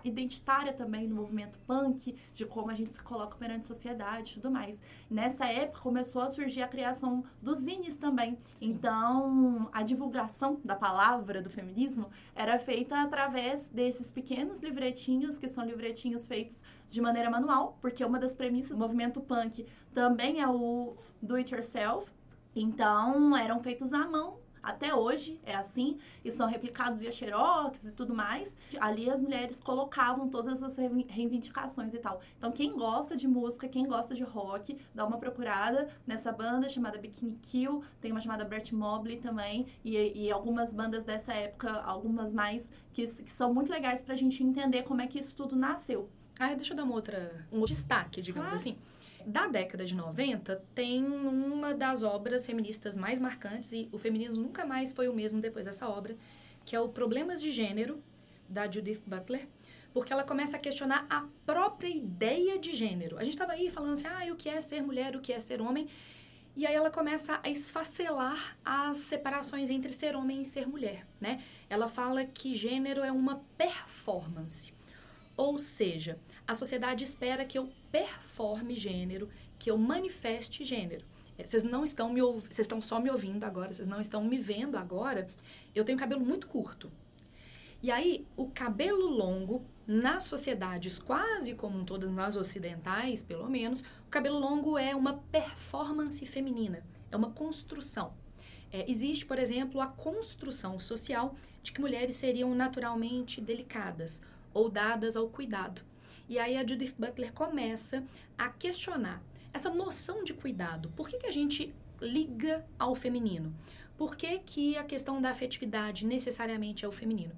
identitária também no movimento punk, de como a gente se coloca perante a sociedade e tudo mais. Nessa época começou a surgir a criação dos zines também. Sim. Então, a divulgação da palavra do feminismo era feita através desses pequenos livretinhos, que são livretinhos feitos de maneira manual, porque uma das premissas do movimento punk também é o do it yourself. Então, eram feitos à mão até hoje é assim, e são replicados via xerox e tudo mais. Ali as mulheres colocavam todas as reivindicações e tal. Então, quem gosta de música, quem gosta de rock, dá uma procurada nessa banda chamada Bikini Kill, tem uma chamada Bert Mobley também, e, e algumas bandas dessa época, algumas mais, que, que são muito legais pra gente entender como é que isso tudo nasceu. Ah, deixa eu dar uma outra, um destaque, digamos assim da década de 90 tem uma das obras feministas mais marcantes, e o feminismo nunca mais foi o mesmo depois dessa obra, que é o Problemas de Gênero, da Judith Butler, porque ela começa a questionar a própria ideia de gênero. A gente estava aí falando assim, ah, o que é ser mulher, o que é ser homem, e aí ela começa a esfacelar as separações entre ser homem e ser mulher, né? Ela fala que gênero é uma performance. Ou seja, a sociedade espera que eu performe gênero, que eu manifeste gênero. É, vocês não estão me vocês estão só me ouvindo agora, vocês não estão me vendo agora. Eu tenho cabelo muito curto. E aí, o cabelo longo, nas sociedades quase como todas, nas ocidentais pelo menos, o cabelo longo é uma performance feminina, é uma construção. É, existe, por exemplo, a construção social de que mulheres seriam naturalmente delicadas, ou dadas ao cuidado. E aí a Judith Butler começa a questionar essa noção de cuidado. Por que, que a gente liga ao feminino? Por que, que a questão da afetividade necessariamente é o feminino?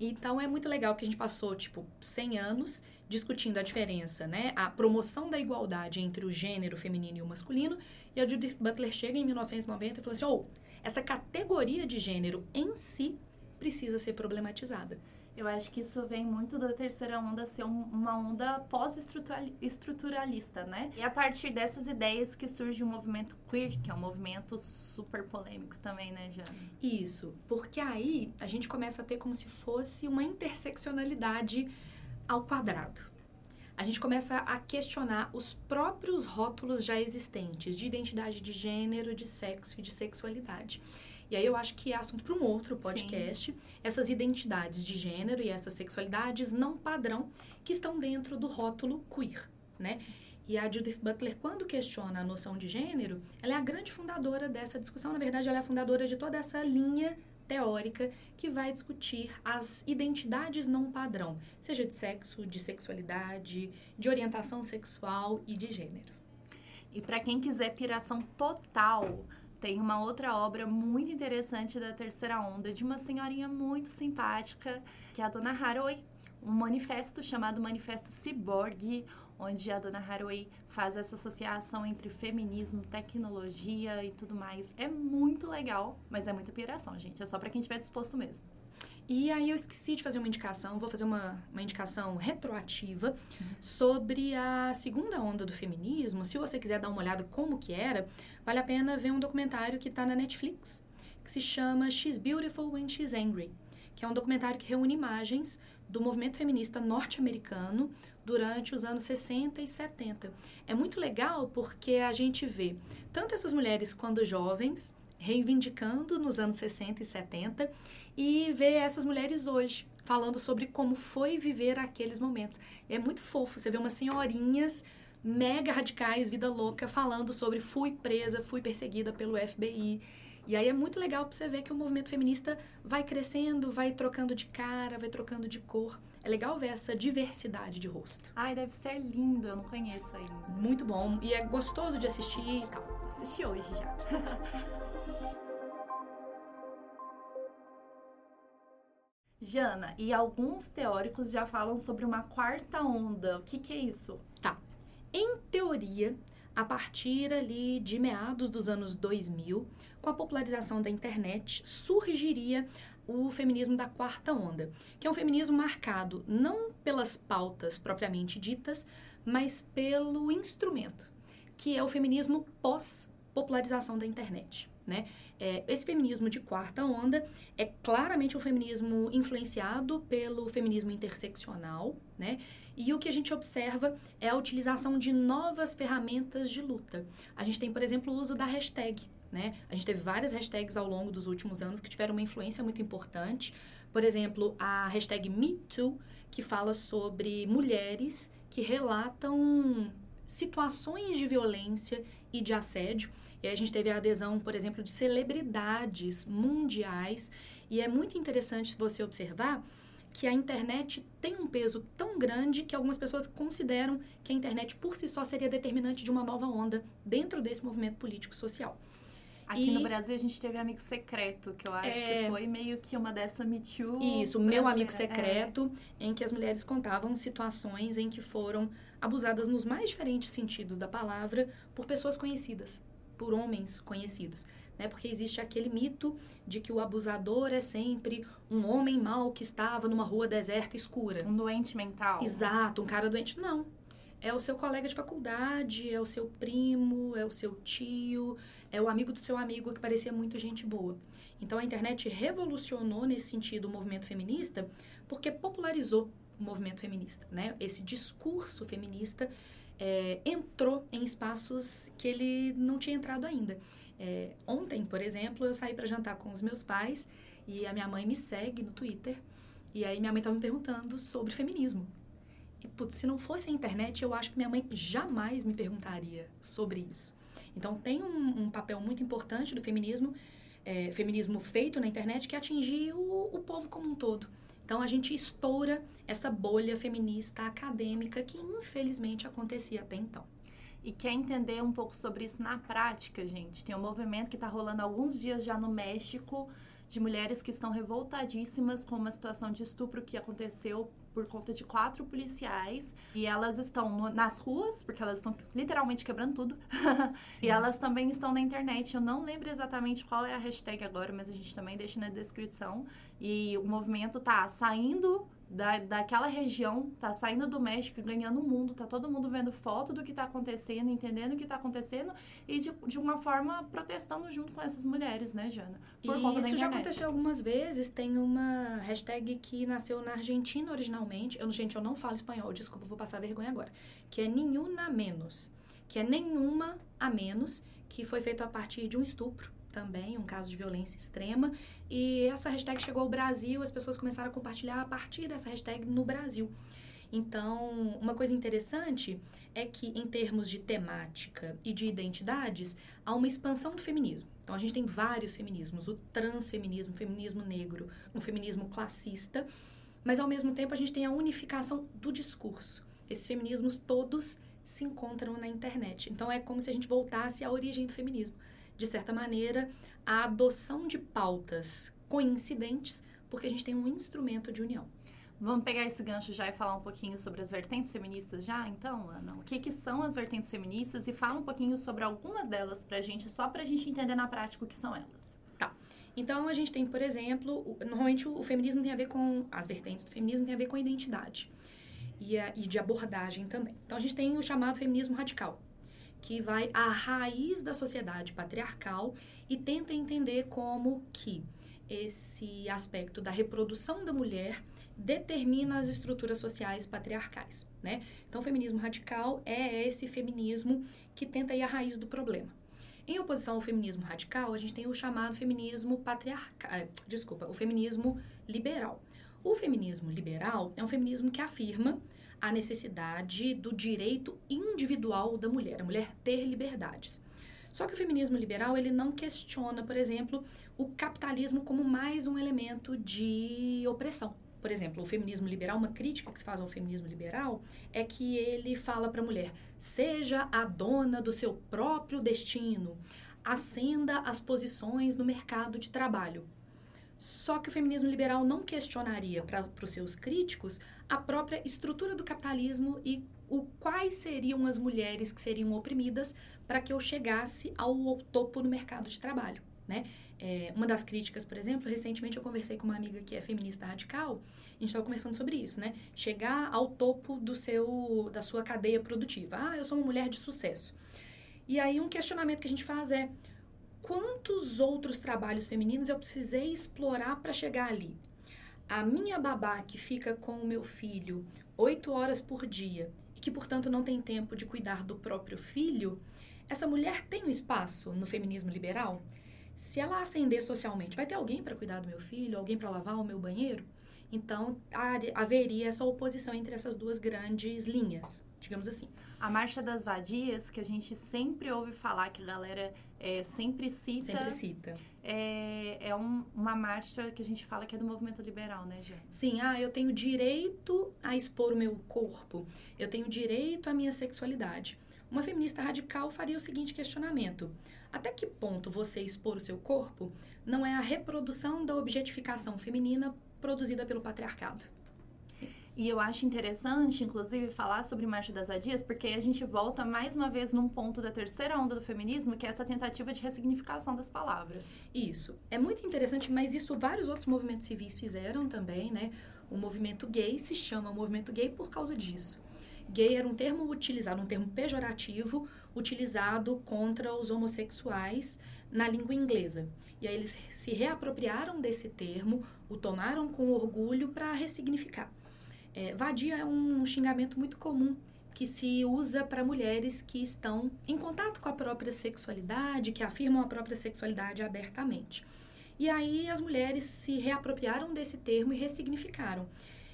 Então é muito legal que a gente passou, tipo, 100 anos discutindo a diferença, né? A promoção da igualdade entre o gênero feminino e o masculino. E a Judith Butler chega em 1990 e fala assim: oh, essa categoria de gênero em si precisa ser problematizada. Eu acho que isso vem muito da terceira onda ser um, uma onda pós-estruturalista, né? E a partir dessas ideias que surge o movimento queer, que é um movimento super polêmico também, né, Jane? Isso, porque aí a gente começa a ter como se fosse uma interseccionalidade ao quadrado. A gente começa a questionar os próprios rótulos já existentes de identidade de gênero, de sexo e de sexualidade. E aí eu acho que é assunto para um outro podcast. Sim. Essas identidades de gênero e essas sexualidades não padrão que estão dentro do rótulo queer, né? E a Judith Butler, quando questiona a noção de gênero, ela é a grande fundadora dessa discussão. Na verdade, ela é a fundadora de toda essa linha teórica que vai discutir as identidades não padrão, seja de sexo, de sexualidade, de orientação sexual e de gênero. E para quem quiser piração total, tem uma outra obra muito interessante da terceira onda, de uma senhorinha muito simpática, que é a Dona Haraway, um manifesto chamado Manifesto Cyborg, onde a Dona Haraway faz essa associação entre feminismo, tecnologia e tudo mais. É muito legal, mas é muita piração, gente. É só para quem estiver disposto mesmo. E aí eu esqueci de fazer uma indicação, vou fazer uma, uma indicação retroativa sobre a segunda onda do feminismo. Se você quiser dar uma olhada como que era, vale a pena ver um documentário que está na Netflix, que se chama She's Beautiful When She's Angry, que é um documentário que reúne imagens do movimento feminista norte-americano durante os anos 60 e 70. É muito legal porque a gente vê tanto essas mulheres quando jovens reivindicando nos anos 60 e 70 e ver essas mulheres hoje falando sobre como foi viver aqueles momentos. É muito fofo, você vê umas senhorinhas mega radicais, vida louca, falando sobre fui presa, fui perseguida pelo FBI. E aí é muito legal pra você ver que o movimento feminista vai crescendo, vai trocando de cara, vai trocando de cor. É legal ver essa diversidade de rosto. Ai, deve ser lindo, eu não conheço ainda. Muito bom. E é gostoso de assistir e tal. Assisti hoje já. Jana, e alguns teóricos já falam sobre uma quarta onda. O que, que é isso? Tá. Em teoria, a partir ali de meados dos anos 2000, com a popularização da internet, surgiria o feminismo da quarta onda, que é um feminismo marcado não pelas pautas propriamente ditas, mas pelo instrumento, que é o feminismo pós-popularização da internet. Né? É, esse feminismo de quarta onda é claramente um feminismo influenciado pelo feminismo interseccional, né? E o que a gente observa é a utilização de novas ferramentas de luta. A gente tem, por exemplo, o uso da hashtag, né? A gente teve várias hashtags ao longo dos últimos anos que tiveram uma influência muito importante. Por exemplo, a hashtag MeToo, que fala sobre mulheres que relatam situações de violência e de assédio. E a gente teve a adesão, por exemplo, de celebridades mundiais. E é muito interessante você observar que a internet tem um peso tão grande que algumas pessoas consideram que a internet por si só seria determinante de uma nova onda dentro desse movimento político social. Aqui e, no Brasil a gente teve Amigo Secreto, que eu acho é, que foi meio que uma dessa Me Too. Isso, Meu Amigo Secreto, é. em que as mulheres contavam situações em que foram abusadas nos mais diferentes sentidos da palavra por pessoas conhecidas por homens conhecidos, né? Porque existe aquele mito de que o abusador é sempre um homem mau que estava numa rua deserta escura. Um doente mental. Exato, um cara doente. Não. É o seu colega de faculdade, é o seu primo, é o seu tio, é o amigo do seu amigo que parecia muito gente boa. Então a internet revolucionou nesse sentido o movimento feminista porque popularizou o movimento feminista, né? Esse discurso feminista é, entrou em espaços que ele não tinha entrado ainda. É, ontem, por exemplo, eu saí para jantar com os meus pais e a minha mãe me segue no Twitter. E aí minha mãe estava me perguntando sobre feminismo. E, putz, se não fosse a internet, eu acho que minha mãe jamais me perguntaria sobre isso. Então, tem um, um papel muito importante do feminismo, é, feminismo feito na internet, que atingir o, o povo como um todo. Então a gente estoura essa bolha feminista acadêmica que infelizmente acontecia até então. E quer entender um pouco sobre isso na prática, gente? Tem um movimento que está rolando alguns dias já no México de mulheres que estão revoltadíssimas com uma situação de estupro que aconteceu por conta de quatro policiais e elas estão no, nas ruas, porque elas estão literalmente quebrando tudo. e elas também estão na internet. Eu não lembro exatamente qual é a hashtag agora, mas a gente também deixa na descrição. E o movimento tá saindo da, daquela região, tá saindo do México, ganhando o mundo, tá todo mundo vendo foto do que tá acontecendo, entendendo o que tá acontecendo e de, de uma forma protestando junto com essas mulheres, né, Jana? Por e conta isso já aconteceu algumas vezes, tem uma hashtag que nasceu na Argentina originalmente, eu, gente, eu não falo espanhol, desculpa, vou passar vergonha agora, que é nenhuma menos, que é nenhuma a menos, que foi feito a partir de um estupro também, um caso de violência extrema. E essa hashtag chegou ao Brasil, as pessoas começaram a compartilhar a partir dessa hashtag no Brasil. Então, uma coisa interessante é que, em termos de temática e de identidades, há uma expansão do feminismo. Então, a gente tem vários feminismos: o transfeminismo, o feminismo negro, o feminismo classista, mas, ao mesmo tempo, a gente tem a unificação do discurso. Esses feminismos todos se encontram na internet. Então, é como se a gente voltasse à origem do feminismo de certa maneira, a adoção de pautas coincidentes, porque a gente tem um instrumento de união. Vamos pegar esse gancho já e falar um pouquinho sobre as vertentes feministas já, então, Ana? O que, que são as vertentes feministas e fala um pouquinho sobre algumas delas pra gente, só pra gente entender na prática o que são elas. Tá. Então, a gente tem, por exemplo, normalmente o feminismo tem a ver com, as vertentes do feminismo tem a ver com a identidade e, a, e de abordagem também. Então, a gente tem o chamado feminismo radical, que vai à raiz da sociedade patriarcal e tenta entender como que esse aspecto da reprodução da mulher determina as estruturas sociais patriarcais, né? Então, o feminismo radical é esse feminismo que tenta ir à raiz do problema. Em oposição ao feminismo radical, a gente tem o chamado feminismo patriarcal, eh, desculpa, o feminismo liberal. O feminismo liberal é um feminismo que afirma a necessidade do direito individual da mulher, a mulher ter liberdades. Só que o feminismo liberal ele não questiona, por exemplo, o capitalismo como mais um elemento de opressão. Por exemplo, o feminismo liberal, uma crítica que se faz ao feminismo liberal é que ele fala para a mulher: seja a dona do seu próprio destino, ascenda as posições no mercado de trabalho. Só que o feminismo liberal não questionaria para os seus críticos a própria estrutura do capitalismo e o quais seriam as mulheres que seriam oprimidas para que eu chegasse ao topo no mercado de trabalho, né? É, uma das críticas, por exemplo, recentemente eu conversei com uma amiga que é feminista radical, a gente estava conversando sobre isso, né? Chegar ao topo do seu, da sua cadeia produtiva. Ah, eu sou uma mulher de sucesso. E aí um questionamento que a gente faz é quantos outros trabalhos femininos eu precisei explorar para chegar ali? A minha babá que fica com o meu filho oito horas por dia e que, portanto, não tem tempo de cuidar do próprio filho, essa mulher tem um espaço no feminismo liberal? Se ela ascender socialmente, vai ter alguém para cuidar do meu filho, alguém para lavar o meu banheiro? Então, haveria essa oposição entre essas duas grandes linhas, digamos assim. A Marcha das Vadias, que a gente sempre ouve falar, que a galera é, sempre cita. Sempre cita. É, é um, uma marcha que a gente fala que é do movimento liberal, né, Jé? Sim, ah, eu tenho direito a expor o meu corpo, eu tenho direito à minha sexualidade. Uma feminista radical faria o seguinte questionamento: até que ponto você expor o seu corpo não é a reprodução da objetificação feminina produzida pelo patriarcado? E eu acho interessante, inclusive, falar sobre Marcha das Vadias, porque a gente volta mais uma vez num ponto da terceira onda do feminismo, que é essa tentativa de ressignificação das palavras. Isso. É muito interessante, mas isso vários outros movimentos civis fizeram também, né? O movimento gay se chama movimento gay por causa disso. Gay era um termo utilizado, um termo pejorativo, utilizado contra os homossexuais na língua inglesa. E aí eles se reapropriaram desse termo, o tomaram com orgulho para ressignificar. É, vadia é um xingamento muito comum que se usa para mulheres que estão em contato com a própria sexualidade, que afirmam a própria sexualidade abertamente. E aí as mulheres se reapropriaram desse termo e ressignificaram.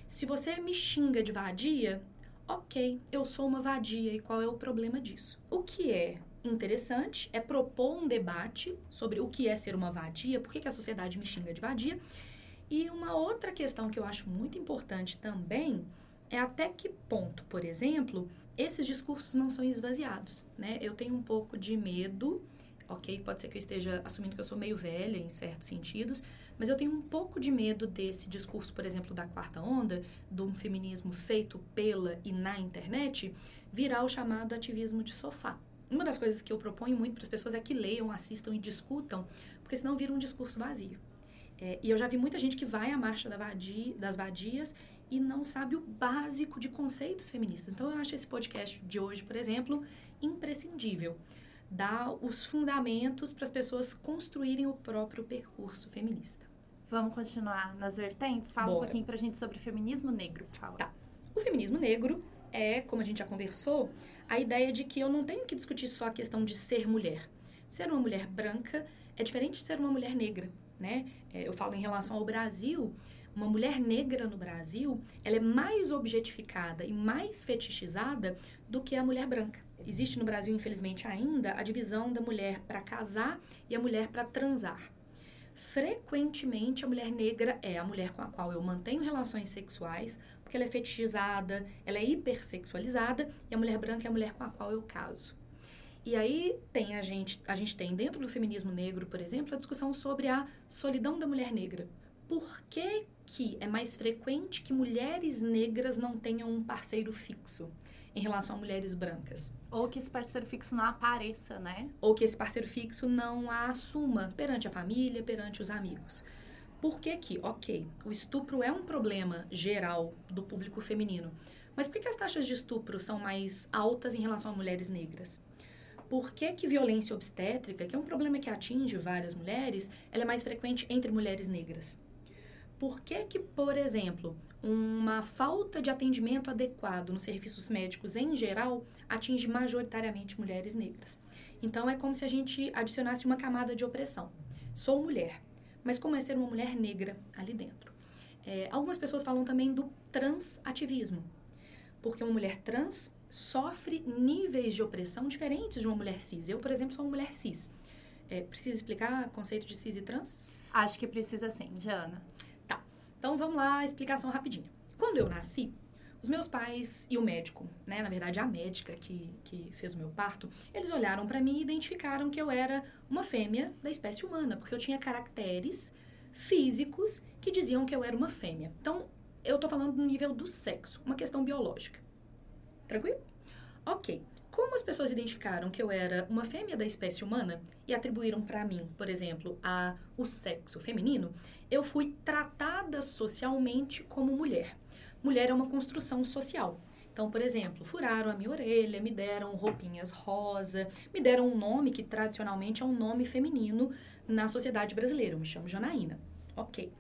Se você me xinga de vadia, ok, eu sou uma vadia e qual é o problema disso? O que é interessante é propor um debate sobre o que é ser uma vadia, por que, que a sociedade me xinga de vadia e uma outra questão que eu acho muito importante também é até que ponto, por exemplo, esses discursos não são esvaziados, né? Eu tenho um pouco de medo, ok? Pode ser que eu esteja assumindo que eu sou meio velha em certos sentidos, mas eu tenho um pouco de medo desse discurso, por exemplo, da quarta onda, de um feminismo feito pela e na internet, virar o chamado ativismo de sofá. Uma das coisas que eu proponho muito para as pessoas é que leiam, assistam e discutam, porque senão vira um discurso vazio. É, e eu já vi muita gente que vai à marcha da vadia, das vadias e não sabe o básico de conceitos feministas. Então, eu acho esse podcast de hoje, por exemplo, imprescindível. Dar os fundamentos para as pessoas construírem o próprio percurso feminista. Vamos continuar nas vertentes? Fala Bora. um pouquinho para a gente sobre feminismo negro, por favor. Tá. O feminismo negro é, como a gente já conversou, a ideia de que eu não tenho que discutir só a questão de ser mulher. Ser uma mulher branca é diferente de ser uma mulher negra né? É, eu falo em relação ao Brasil, uma mulher negra no Brasil, ela é mais objetificada e mais fetichizada do que a mulher branca. Existe no Brasil, infelizmente, ainda a divisão da mulher para casar e a mulher para transar. Frequentemente, a mulher negra é a mulher com a qual eu mantenho relações sexuais, porque ela é fetichizada, ela é hipersexualizada, e a mulher branca é a mulher com a qual eu caso. E aí tem a gente, a gente tem dentro do feminismo negro, por exemplo, a discussão sobre a solidão da mulher negra. Por que, que é mais frequente que mulheres negras não tenham um parceiro fixo em relação a mulheres brancas? Ou que esse parceiro fixo não apareça, né? Ou que esse parceiro fixo não a assuma perante a família, perante os amigos. Por que que, ok, o estupro é um problema geral do público feminino, mas por que as taxas de estupro são mais altas em relação a mulheres negras? Por que, que violência obstétrica, que é um problema que atinge várias mulheres, ela é mais frequente entre mulheres negras? Por que, que, por exemplo, uma falta de atendimento adequado nos serviços médicos em geral atinge majoritariamente mulheres negras? Então, é como se a gente adicionasse uma camada de opressão. Sou mulher, mas como é ser uma mulher negra ali dentro? É, algumas pessoas falam também do transativismo, porque uma mulher trans sofre níveis de opressão diferentes de uma mulher cis. Eu, por exemplo, sou uma mulher cis. É, precisa explicar o conceito de cis e trans? Acho que precisa sim, Diana. Tá. Então vamos lá, explicação rapidinha. Quando eu nasci, os meus pais e o médico, né, na verdade a médica que, que fez o meu parto, eles olharam para mim e identificaram que eu era uma fêmea da espécie humana, porque eu tinha caracteres físicos que diziam que eu era uma fêmea. Então, eu tô falando no nível do sexo, uma questão biológica. Tranquilo? Ok. Como as pessoas identificaram que eu era uma fêmea da espécie humana e atribuíram para mim, por exemplo, a o sexo feminino, eu fui tratada socialmente como mulher. Mulher é uma construção social. Então, por exemplo, furaram a minha orelha, me deram roupinhas rosa, me deram um nome que tradicionalmente é um nome feminino na sociedade brasileira. Eu me chamo Janaína. Ok.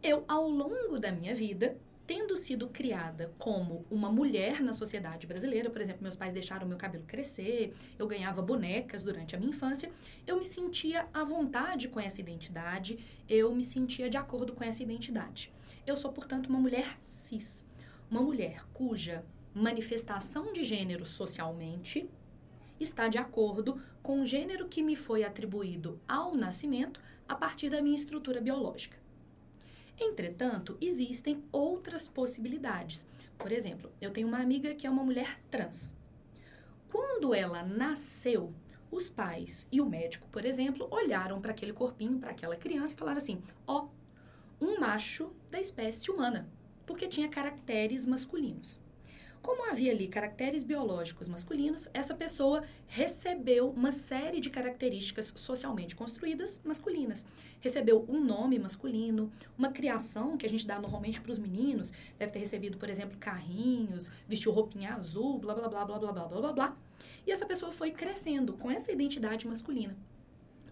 Eu, ao longo da minha vida, tendo sido criada como uma mulher na sociedade brasileira, por exemplo, meus pais deixaram meu cabelo crescer, eu ganhava bonecas durante a minha infância, eu me sentia à vontade com essa identidade, eu me sentia de acordo com essa identidade. Eu sou, portanto, uma mulher cis, uma mulher cuja manifestação de gênero socialmente está de acordo com o gênero que me foi atribuído ao nascimento a partir da minha estrutura biológica. Entretanto, existem outras possibilidades. Por exemplo, eu tenho uma amiga que é uma mulher trans. Quando ela nasceu, os pais e o médico, por exemplo, olharam para aquele corpinho, para aquela criança e falaram assim: ó, oh, um macho da espécie humana, porque tinha caracteres masculinos. Como havia ali caracteres biológicos masculinos, essa pessoa recebeu uma série de características socialmente construídas masculinas. Recebeu um nome masculino, uma criação que a gente dá normalmente para os meninos, deve ter recebido, por exemplo, carrinhos, vestiu roupinha azul, blá blá blá blá blá blá blá blá blá. E essa pessoa foi crescendo com essa identidade masculina.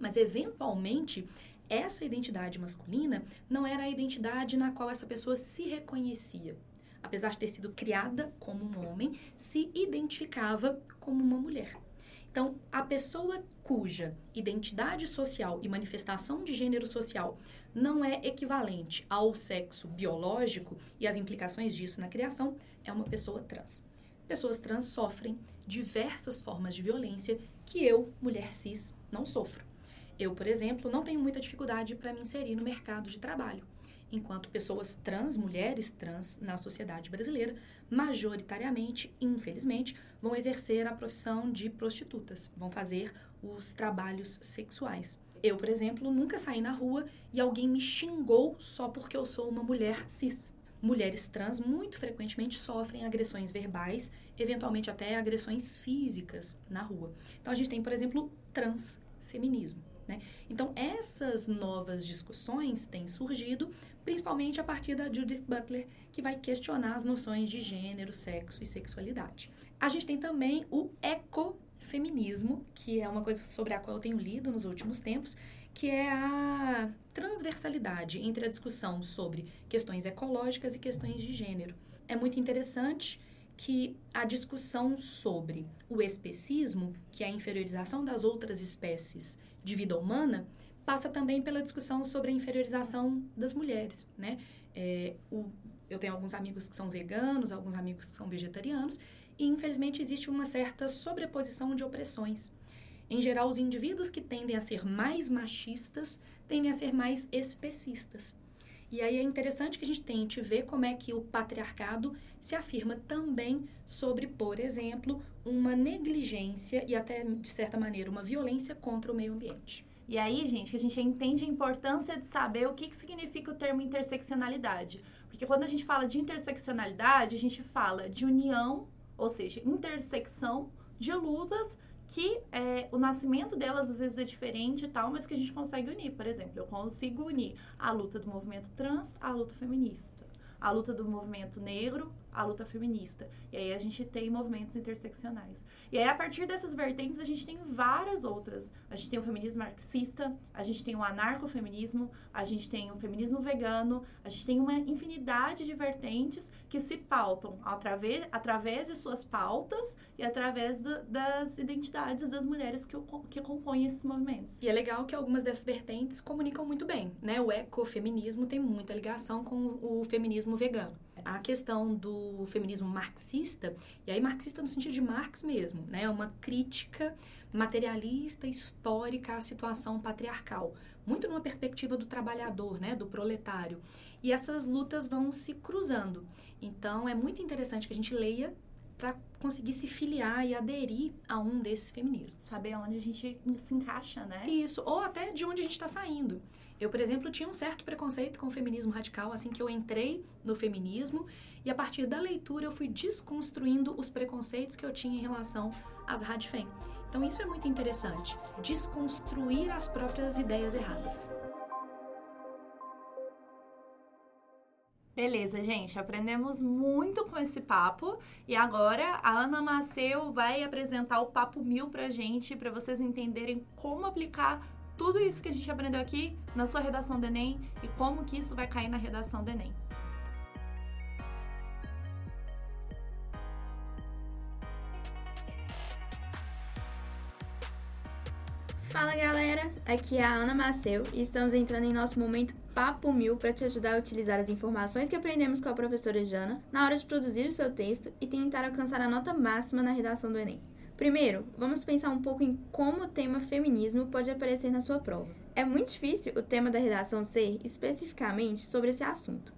Mas eventualmente essa identidade masculina não era a identidade na qual essa pessoa se reconhecia apesar de ter sido criada como um homem, se identificava como uma mulher. Então, a pessoa cuja identidade social e manifestação de gênero social não é equivalente ao sexo biológico e as implicações disso na criação é uma pessoa trans. Pessoas trans sofrem diversas formas de violência que eu, mulher cis, não sofro. Eu, por exemplo, não tenho muita dificuldade para me inserir no mercado de trabalho enquanto pessoas trans, mulheres trans na sociedade brasileira, majoritariamente, infelizmente, vão exercer a profissão de prostitutas, vão fazer os trabalhos sexuais. Eu, por exemplo, nunca saí na rua e alguém me xingou só porque eu sou uma mulher cis. Mulheres trans muito frequentemente sofrem agressões verbais, eventualmente até agressões físicas na rua. Então a gente tem, por exemplo, transfeminismo. Né? Então, essas novas discussões têm surgido principalmente a partir da Judith Butler, que vai questionar as noções de gênero, sexo e sexualidade. A gente tem também o ecofeminismo, que é uma coisa sobre a qual eu tenho lido nos últimos tempos, que é a transversalidade entre a discussão sobre questões ecológicas e questões de gênero. É muito interessante que a discussão sobre o especismo, que é a inferiorização das outras espécies de vida humana, passa também pela discussão sobre a inferiorização das mulheres, né? É, o, eu tenho alguns amigos que são veganos, alguns amigos que são vegetarianos, e infelizmente existe uma certa sobreposição de opressões. Em geral, os indivíduos que tendem a ser mais machistas tendem a ser mais especistas. E aí é interessante que a gente tente ver como é que o patriarcado se afirma também sobre, por exemplo, uma negligência e até, de certa maneira, uma violência contra o meio ambiente. E aí, gente, que a gente entende a importância de saber o que, que significa o termo interseccionalidade. Porque quando a gente fala de interseccionalidade, a gente fala de união, ou seja, intersecção de lutas que é, o nascimento delas às vezes é diferente e tal, mas que a gente consegue unir. Por exemplo, eu consigo unir a luta do movimento trans à luta feminista, a luta do movimento negro à luta feminista. E aí a gente tem movimentos interseccionais. E aí, a partir dessas vertentes, a gente tem várias outras. A gente tem o feminismo marxista, a gente tem o anarcofeminismo, a gente tem o feminismo vegano, a gente tem uma infinidade de vertentes que se pautam através, através de suas pautas e através do, das identidades das mulheres que, que compõem esses movimentos. E é legal que algumas dessas vertentes comunicam muito bem, né? O ecofeminismo tem muita ligação com o feminismo vegano a questão do feminismo marxista, e aí marxista no sentido de Marx mesmo, né? Uma crítica materialista, histórica à situação patriarcal, muito numa perspectiva do trabalhador, né, do proletário. E essas lutas vão se cruzando. Então é muito interessante que a gente leia para conseguir se filiar e aderir a um desses feminismos. Saber onde a gente se encaixa, né? Isso, ou até de onde a gente está saindo. Eu, por exemplo, tinha um certo preconceito com o feminismo radical assim que eu entrei no feminismo e a partir da leitura eu fui desconstruindo os preconceitos que eu tinha em relação às radfem. Então isso é muito interessante, desconstruir as próprias ideias erradas. Beleza, gente, aprendemos muito com esse papo e agora a Ana Maceu vai apresentar o papo mil pra gente, para vocês entenderem como aplicar tudo isso que a gente aprendeu aqui na sua redação do Enem e como que isso vai cair na redação do Enem. Fala galera, aqui é a Ana Maceu e estamos entrando em nosso momento Papo Mil para te ajudar a utilizar as informações que aprendemos com a professora Jana na hora de produzir o seu texto e tentar alcançar a nota máxima na redação do Enem. Primeiro, vamos pensar um pouco em como o tema feminismo pode aparecer na sua prova. É muito difícil o tema da redação ser especificamente sobre esse assunto,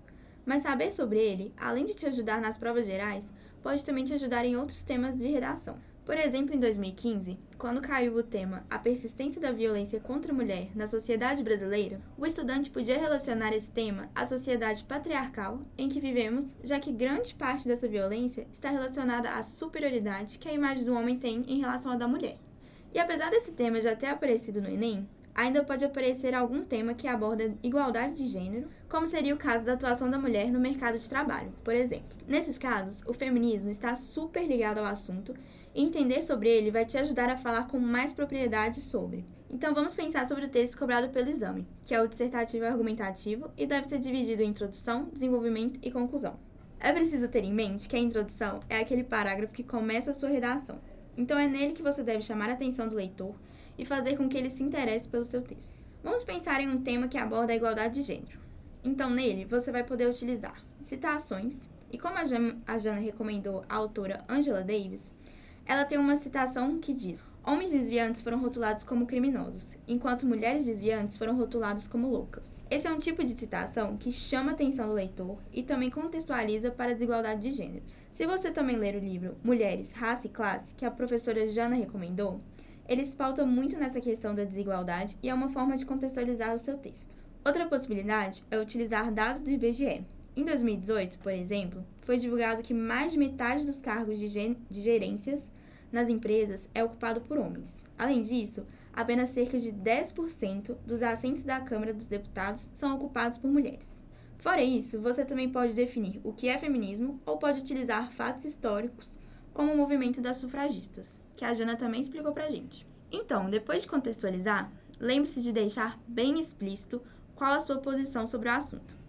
mas saber sobre ele, além de te ajudar nas provas gerais, pode também te ajudar em outros temas de redação. Por exemplo, em 2015, quando caiu o tema A persistência da violência contra a mulher na sociedade brasileira, o estudante podia relacionar esse tema à sociedade patriarcal em que vivemos, já que grande parte dessa violência está relacionada à superioridade que a imagem do homem tem em relação à da mulher. E apesar desse tema já ter aparecido no Enem, ainda pode aparecer algum tema que aborda igualdade de gênero, como seria o caso da atuação da mulher no mercado de trabalho, por exemplo. Nesses casos, o feminismo está super ligado ao assunto entender sobre ele vai te ajudar a falar com mais propriedade sobre. Então vamos pensar sobre o texto cobrado pelo exame, que é o dissertativo argumentativo e deve ser dividido em introdução, desenvolvimento e conclusão. É preciso ter em mente que a introdução é aquele parágrafo que começa a sua redação. Então é nele que você deve chamar a atenção do leitor e fazer com que ele se interesse pelo seu texto. Vamos pensar em um tema que aborda a igualdade de gênero. Então nele você vai poder utilizar citações, e como a Jana recomendou a autora Angela Davis, ela tem uma citação que diz: Homens desviantes foram rotulados como criminosos, enquanto mulheres desviantes foram rotuladas como loucas. Esse é um tipo de citação que chama a atenção do leitor e também contextualiza para a desigualdade de gêneros. Se você também ler o livro Mulheres, Raça e Classe, que a professora Jana recomendou, ele se pauta muito nessa questão da desigualdade e é uma forma de contextualizar o seu texto. Outra possibilidade é utilizar dados do IBGE. Em 2018, por exemplo, foi divulgado que mais de metade dos cargos de, de gerências nas empresas é ocupado por homens. Além disso, apenas cerca de 10% dos assentos da Câmara dos Deputados são ocupados por mulheres. Fora isso, você também pode definir o que é feminismo ou pode utilizar fatos históricos, como o movimento das sufragistas, que a Jana também explicou pra gente. Então, depois de contextualizar, lembre-se de deixar bem explícito qual a sua posição sobre o assunto.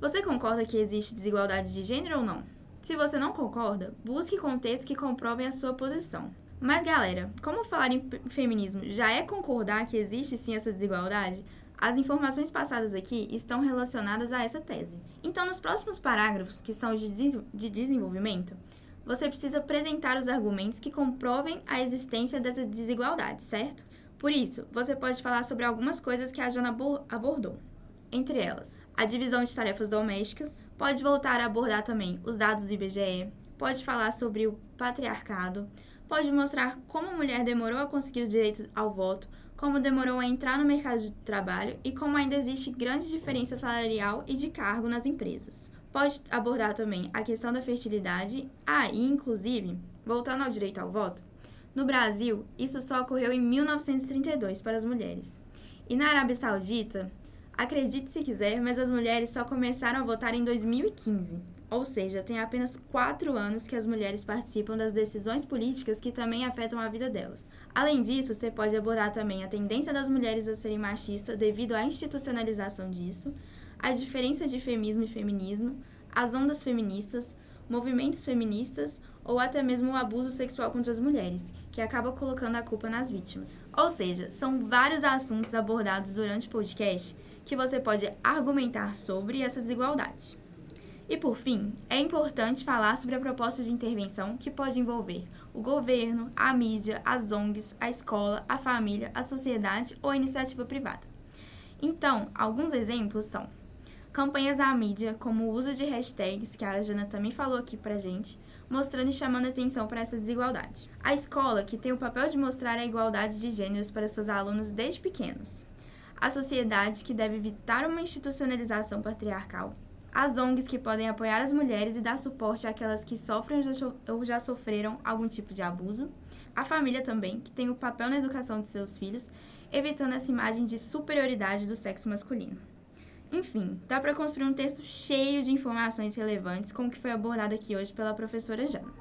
Você concorda que existe desigualdade de gênero ou não? Se você não concorda, busque contextos que comprovem a sua posição. Mas galera, como falar em feminismo já é concordar que existe sim essa desigualdade, as informações passadas aqui estão relacionadas a essa tese. Então, nos próximos parágrafos, que são de, de desenvolvimento, você precisa apresentar os argumentos que comprovem a existência dessa desigualdade, certo? Por isso, você pode falar sobre algumas coisas que a Jana abordou. Entre elas, a divisão de tarefas domésticas, pode voltar a abordar também os dados do IBGE, pode falar sobre o patriarcado, pode mostrar como a mulher demorou a conseguir o direito ao voto, como demorou a entrar no mercado de trabalho e como ainda existe grande diferença salarial e de cargo nas empresas. Pode abordar também a questão da fertilidade, ah, e inclusive, voltando ao direito ao voto, no Brasil, isso só ocorreu em 1932 para as mulheres. E na Arábia Saudita, Acredite se quiser, mas as mulheres só começaram a votar em 2015. Ou seja, tem apenas quatro anos que as mulheres participam das decisões políticas que também afetam a vida delas. Além disso, você pode abordar também a tendência das mulheres a serem machistas devido à institucionalização disso, a diferença de feminismo e feminismo, as ondas feministas, movimentos feministas ou até mesmo o abuso sexual contra as mulheres, que acaba colocando a culpa nas vítimas. Ou seja, são vários assuntos abordados durante o podcast que você pode argumentar sobre essa desigualdade. E por fim, é importante falar sobre a proposta de intervenção que pode envolver o governo, a mídia, as ONGs, a escola, a família, a sociedade ou a iniciativa privada. Então, alguns exemplos são campanhas da mídia, como o uso de hashtags, que a Jana também falou aqui pra gente, mostrando e chamando atenção para essa desigualdade. A escola, que tem o papel de mostrar a igualdade de gêneros para seus alunos desde pequenos. A sociedade, que deve evitar uma institucionalização patriarcal. As ONGs, que podem apoiar as mulheres e dar suporte àquelas que sofrem ou já sofreram algum tipo de abuso. A família também, que tem o papel na educação de seus filhos, evitando essa imagem de superioridade do sexo masculino. Enfim, dá para construir um texto cheio de informações relevantes, como que foi abordado aqui hoje pela professora Jana.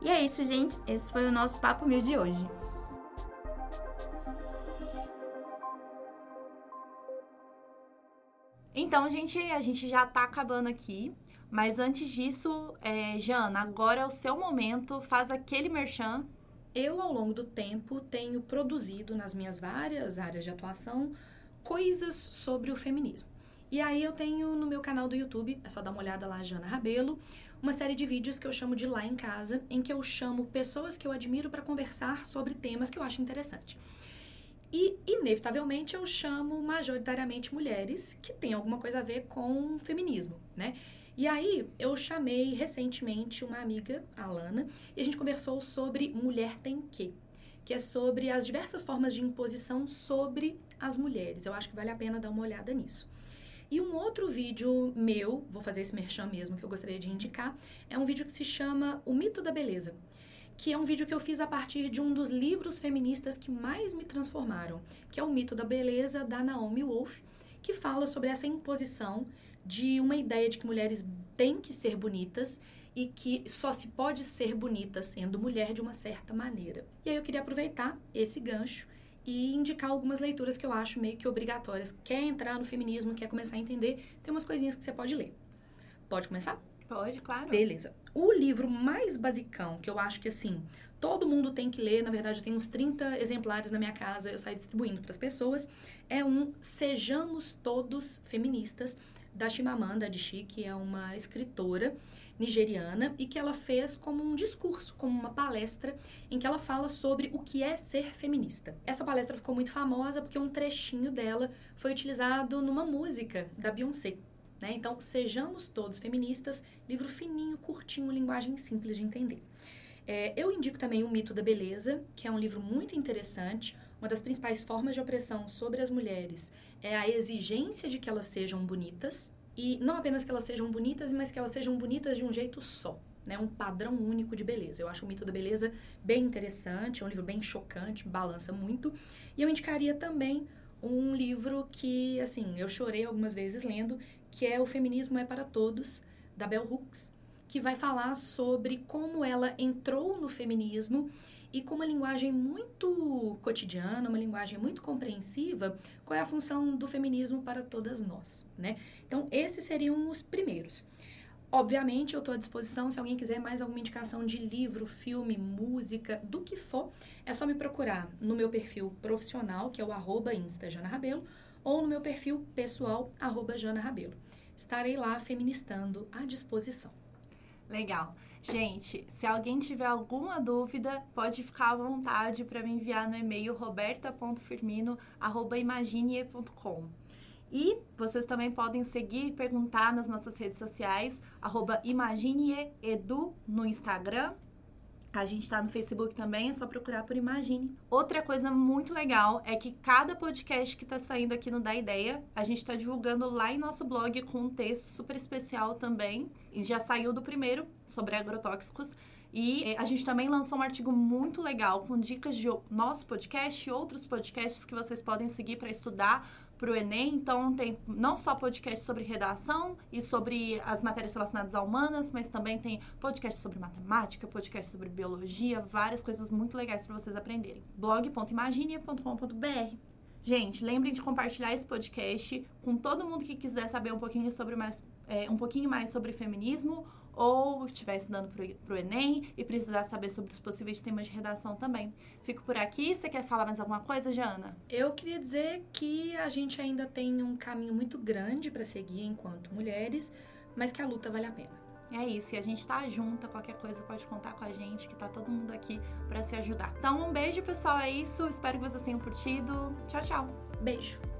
E é isso, gente. Esse foi o nosso Papo Mil de hoje. Então, gente, a gente já tá acabando aqui. Mas antes disso, é, Jana, agora é o seu momento. Faz aquele merchan. Eu, ao longo do tempo, tenho produzido nas minhas várias áreas de atuação coisas sobre o feminismo. E aí eu tenho no meu canal do YouTube, é só dar uma olhada lá, Jana Rabelo, uma série de vídeos que eu chamo de Lá em Casa, em que eu chamo pessoas que eu admiro para conversar sobre temas que eu acho interessante. E, inevitavelmente, eu chamo majoritariamente mulheres que têm alguma coisa a ver com feminismo, né? E aí, eu chamei recentemente uma amiga, a Lana, e a gente conversou sobre Mulher Tem Que, que é sobre as diversas formas de imposição sobre as mulheres. Eu acho que vale a pena dar uma olhada nisso. E um outro vídeo meu, vou fazer esse merchan mesmo que eu gostaria de indicar, é um vídeo que se chama O Mito da Beleza, que é um vídeo que eu fiz a partir de um dos livros feministas que mais me transformaram, que é O Mito da Beleza, da Naomi Wolf, que fala sobre essa imposição de uma ideia de que mulheres têm que ser bonitas e que só se pode ser bonita sendo mulher de uma certa maneira. E aí eu queria aproveitar esse gancho e indicar algumas leituras que eu acho meio que obrigatórias. Quer entrar no feminismo, quer começar a entender, tem umas coisinhas que você pode ler. Pode começar? Pode, claro. Beleza. O livro mais basicão, que eu acho que assim, todo mundo tem que ler, na verdade eu tenho uns 30 exemplares na minha casa, eu saio distribuindo para as pessoas, é um Sejamos Todos Feministas, da Chimamanda Adichie, que é uma escritora nigeriana e que ela fez como um discurso, como uma palestra em que ela fala sobre o que é ser feminista. Essa palestra ficou muito famosa porque um trechinho dela foi utilizado numa música da Beyoncé. Né? Então, Sejamos Todos Feministas, livro fininho, curtinho, linguagem simples de entender. É, eu indico também O Mito da Beleza, que é um livro muito interessante. Uma das principais formas de opressão sobre as mulheres é a exigência de que elas sejam bonitas, e não apenas que elas sejam bonitas, mas que elas sejam bonitas de um jeito só. Né, um padrão único de beleza. Eu acho o mito da beleza bem interessante, é um livro bem chocante, balança muito. E eu indicaria também um livro que, assim, eu chorei algumas vezes lendo, que é O Feminismo é para Todos, da Bell Hooks, que vai falar sobre como ela entrou no feminismo e com uma linguagem muito cotidiana, uma linguagem muito compreensiva, qual é a função do feminismo para todas nós, né? Então, esses seriam os primeiros. Obviamente, eu estou à disposição se alguém quiser mais alguma indicação de livro, filme, música, do que for, é só me procurar no meu perfil profissional, que é o arroba Rabelo, ou no meu perfil pessoal, arroba. Estarei lá feministando à disposição. Legal. Gente, se alguém tiver alguma dúvida, pode ficar à vontade para me enviar no e-mail roberta.firmino@imagine.com. E vocês também podem seguir e perguntar nas nossas redes sociais, arroba no Instagram a gente está no Facebook também, é só procurar por Imagine. Outra coisa muito legal é que cada podcast que está saindo aqui no Da Ideia, a gente está divulgando lá em nosso blog com um texto super especial também. E já saiu do primeiro, sobre agrotóxicos. E eh, a gente também lançou um artigo muito legal com dicas de nosso podcast e outros podcasts que vocês podem seguir para estudar para o Enem. Então, tem não só podcast sobre redação e sobre as matérias relacionadas a humanas, mas também tem podcast sobre matemática, podcast sobre biologia, várias coisas muito legais para vocês aprenderem. blog.imagine.com.br Gente, lembrem de compartilhar esse podcast com todo mundo que quiser saber um pouquinho sobre mais, é, um pouquinho mais sobre feminismo ou estiver estudando para o Enem e precisar saber sobre os possíveis temas de redação também. Fico por aqui. Você quer falar mais alguma coisa, Jana? Eu queria dizer que a gente ainda tem um caminho muito grande para seguir enquanto mulheres, mas que a luta vale a pena. É isso, e a gente tá junta, qualquer coisa pode contar com a gente, que tá todo mundo aqui para se ajudar. Então, um beijo, pessoal, é isso. Espero que vocês tenham curtido. Tchau, tchau. Beijo.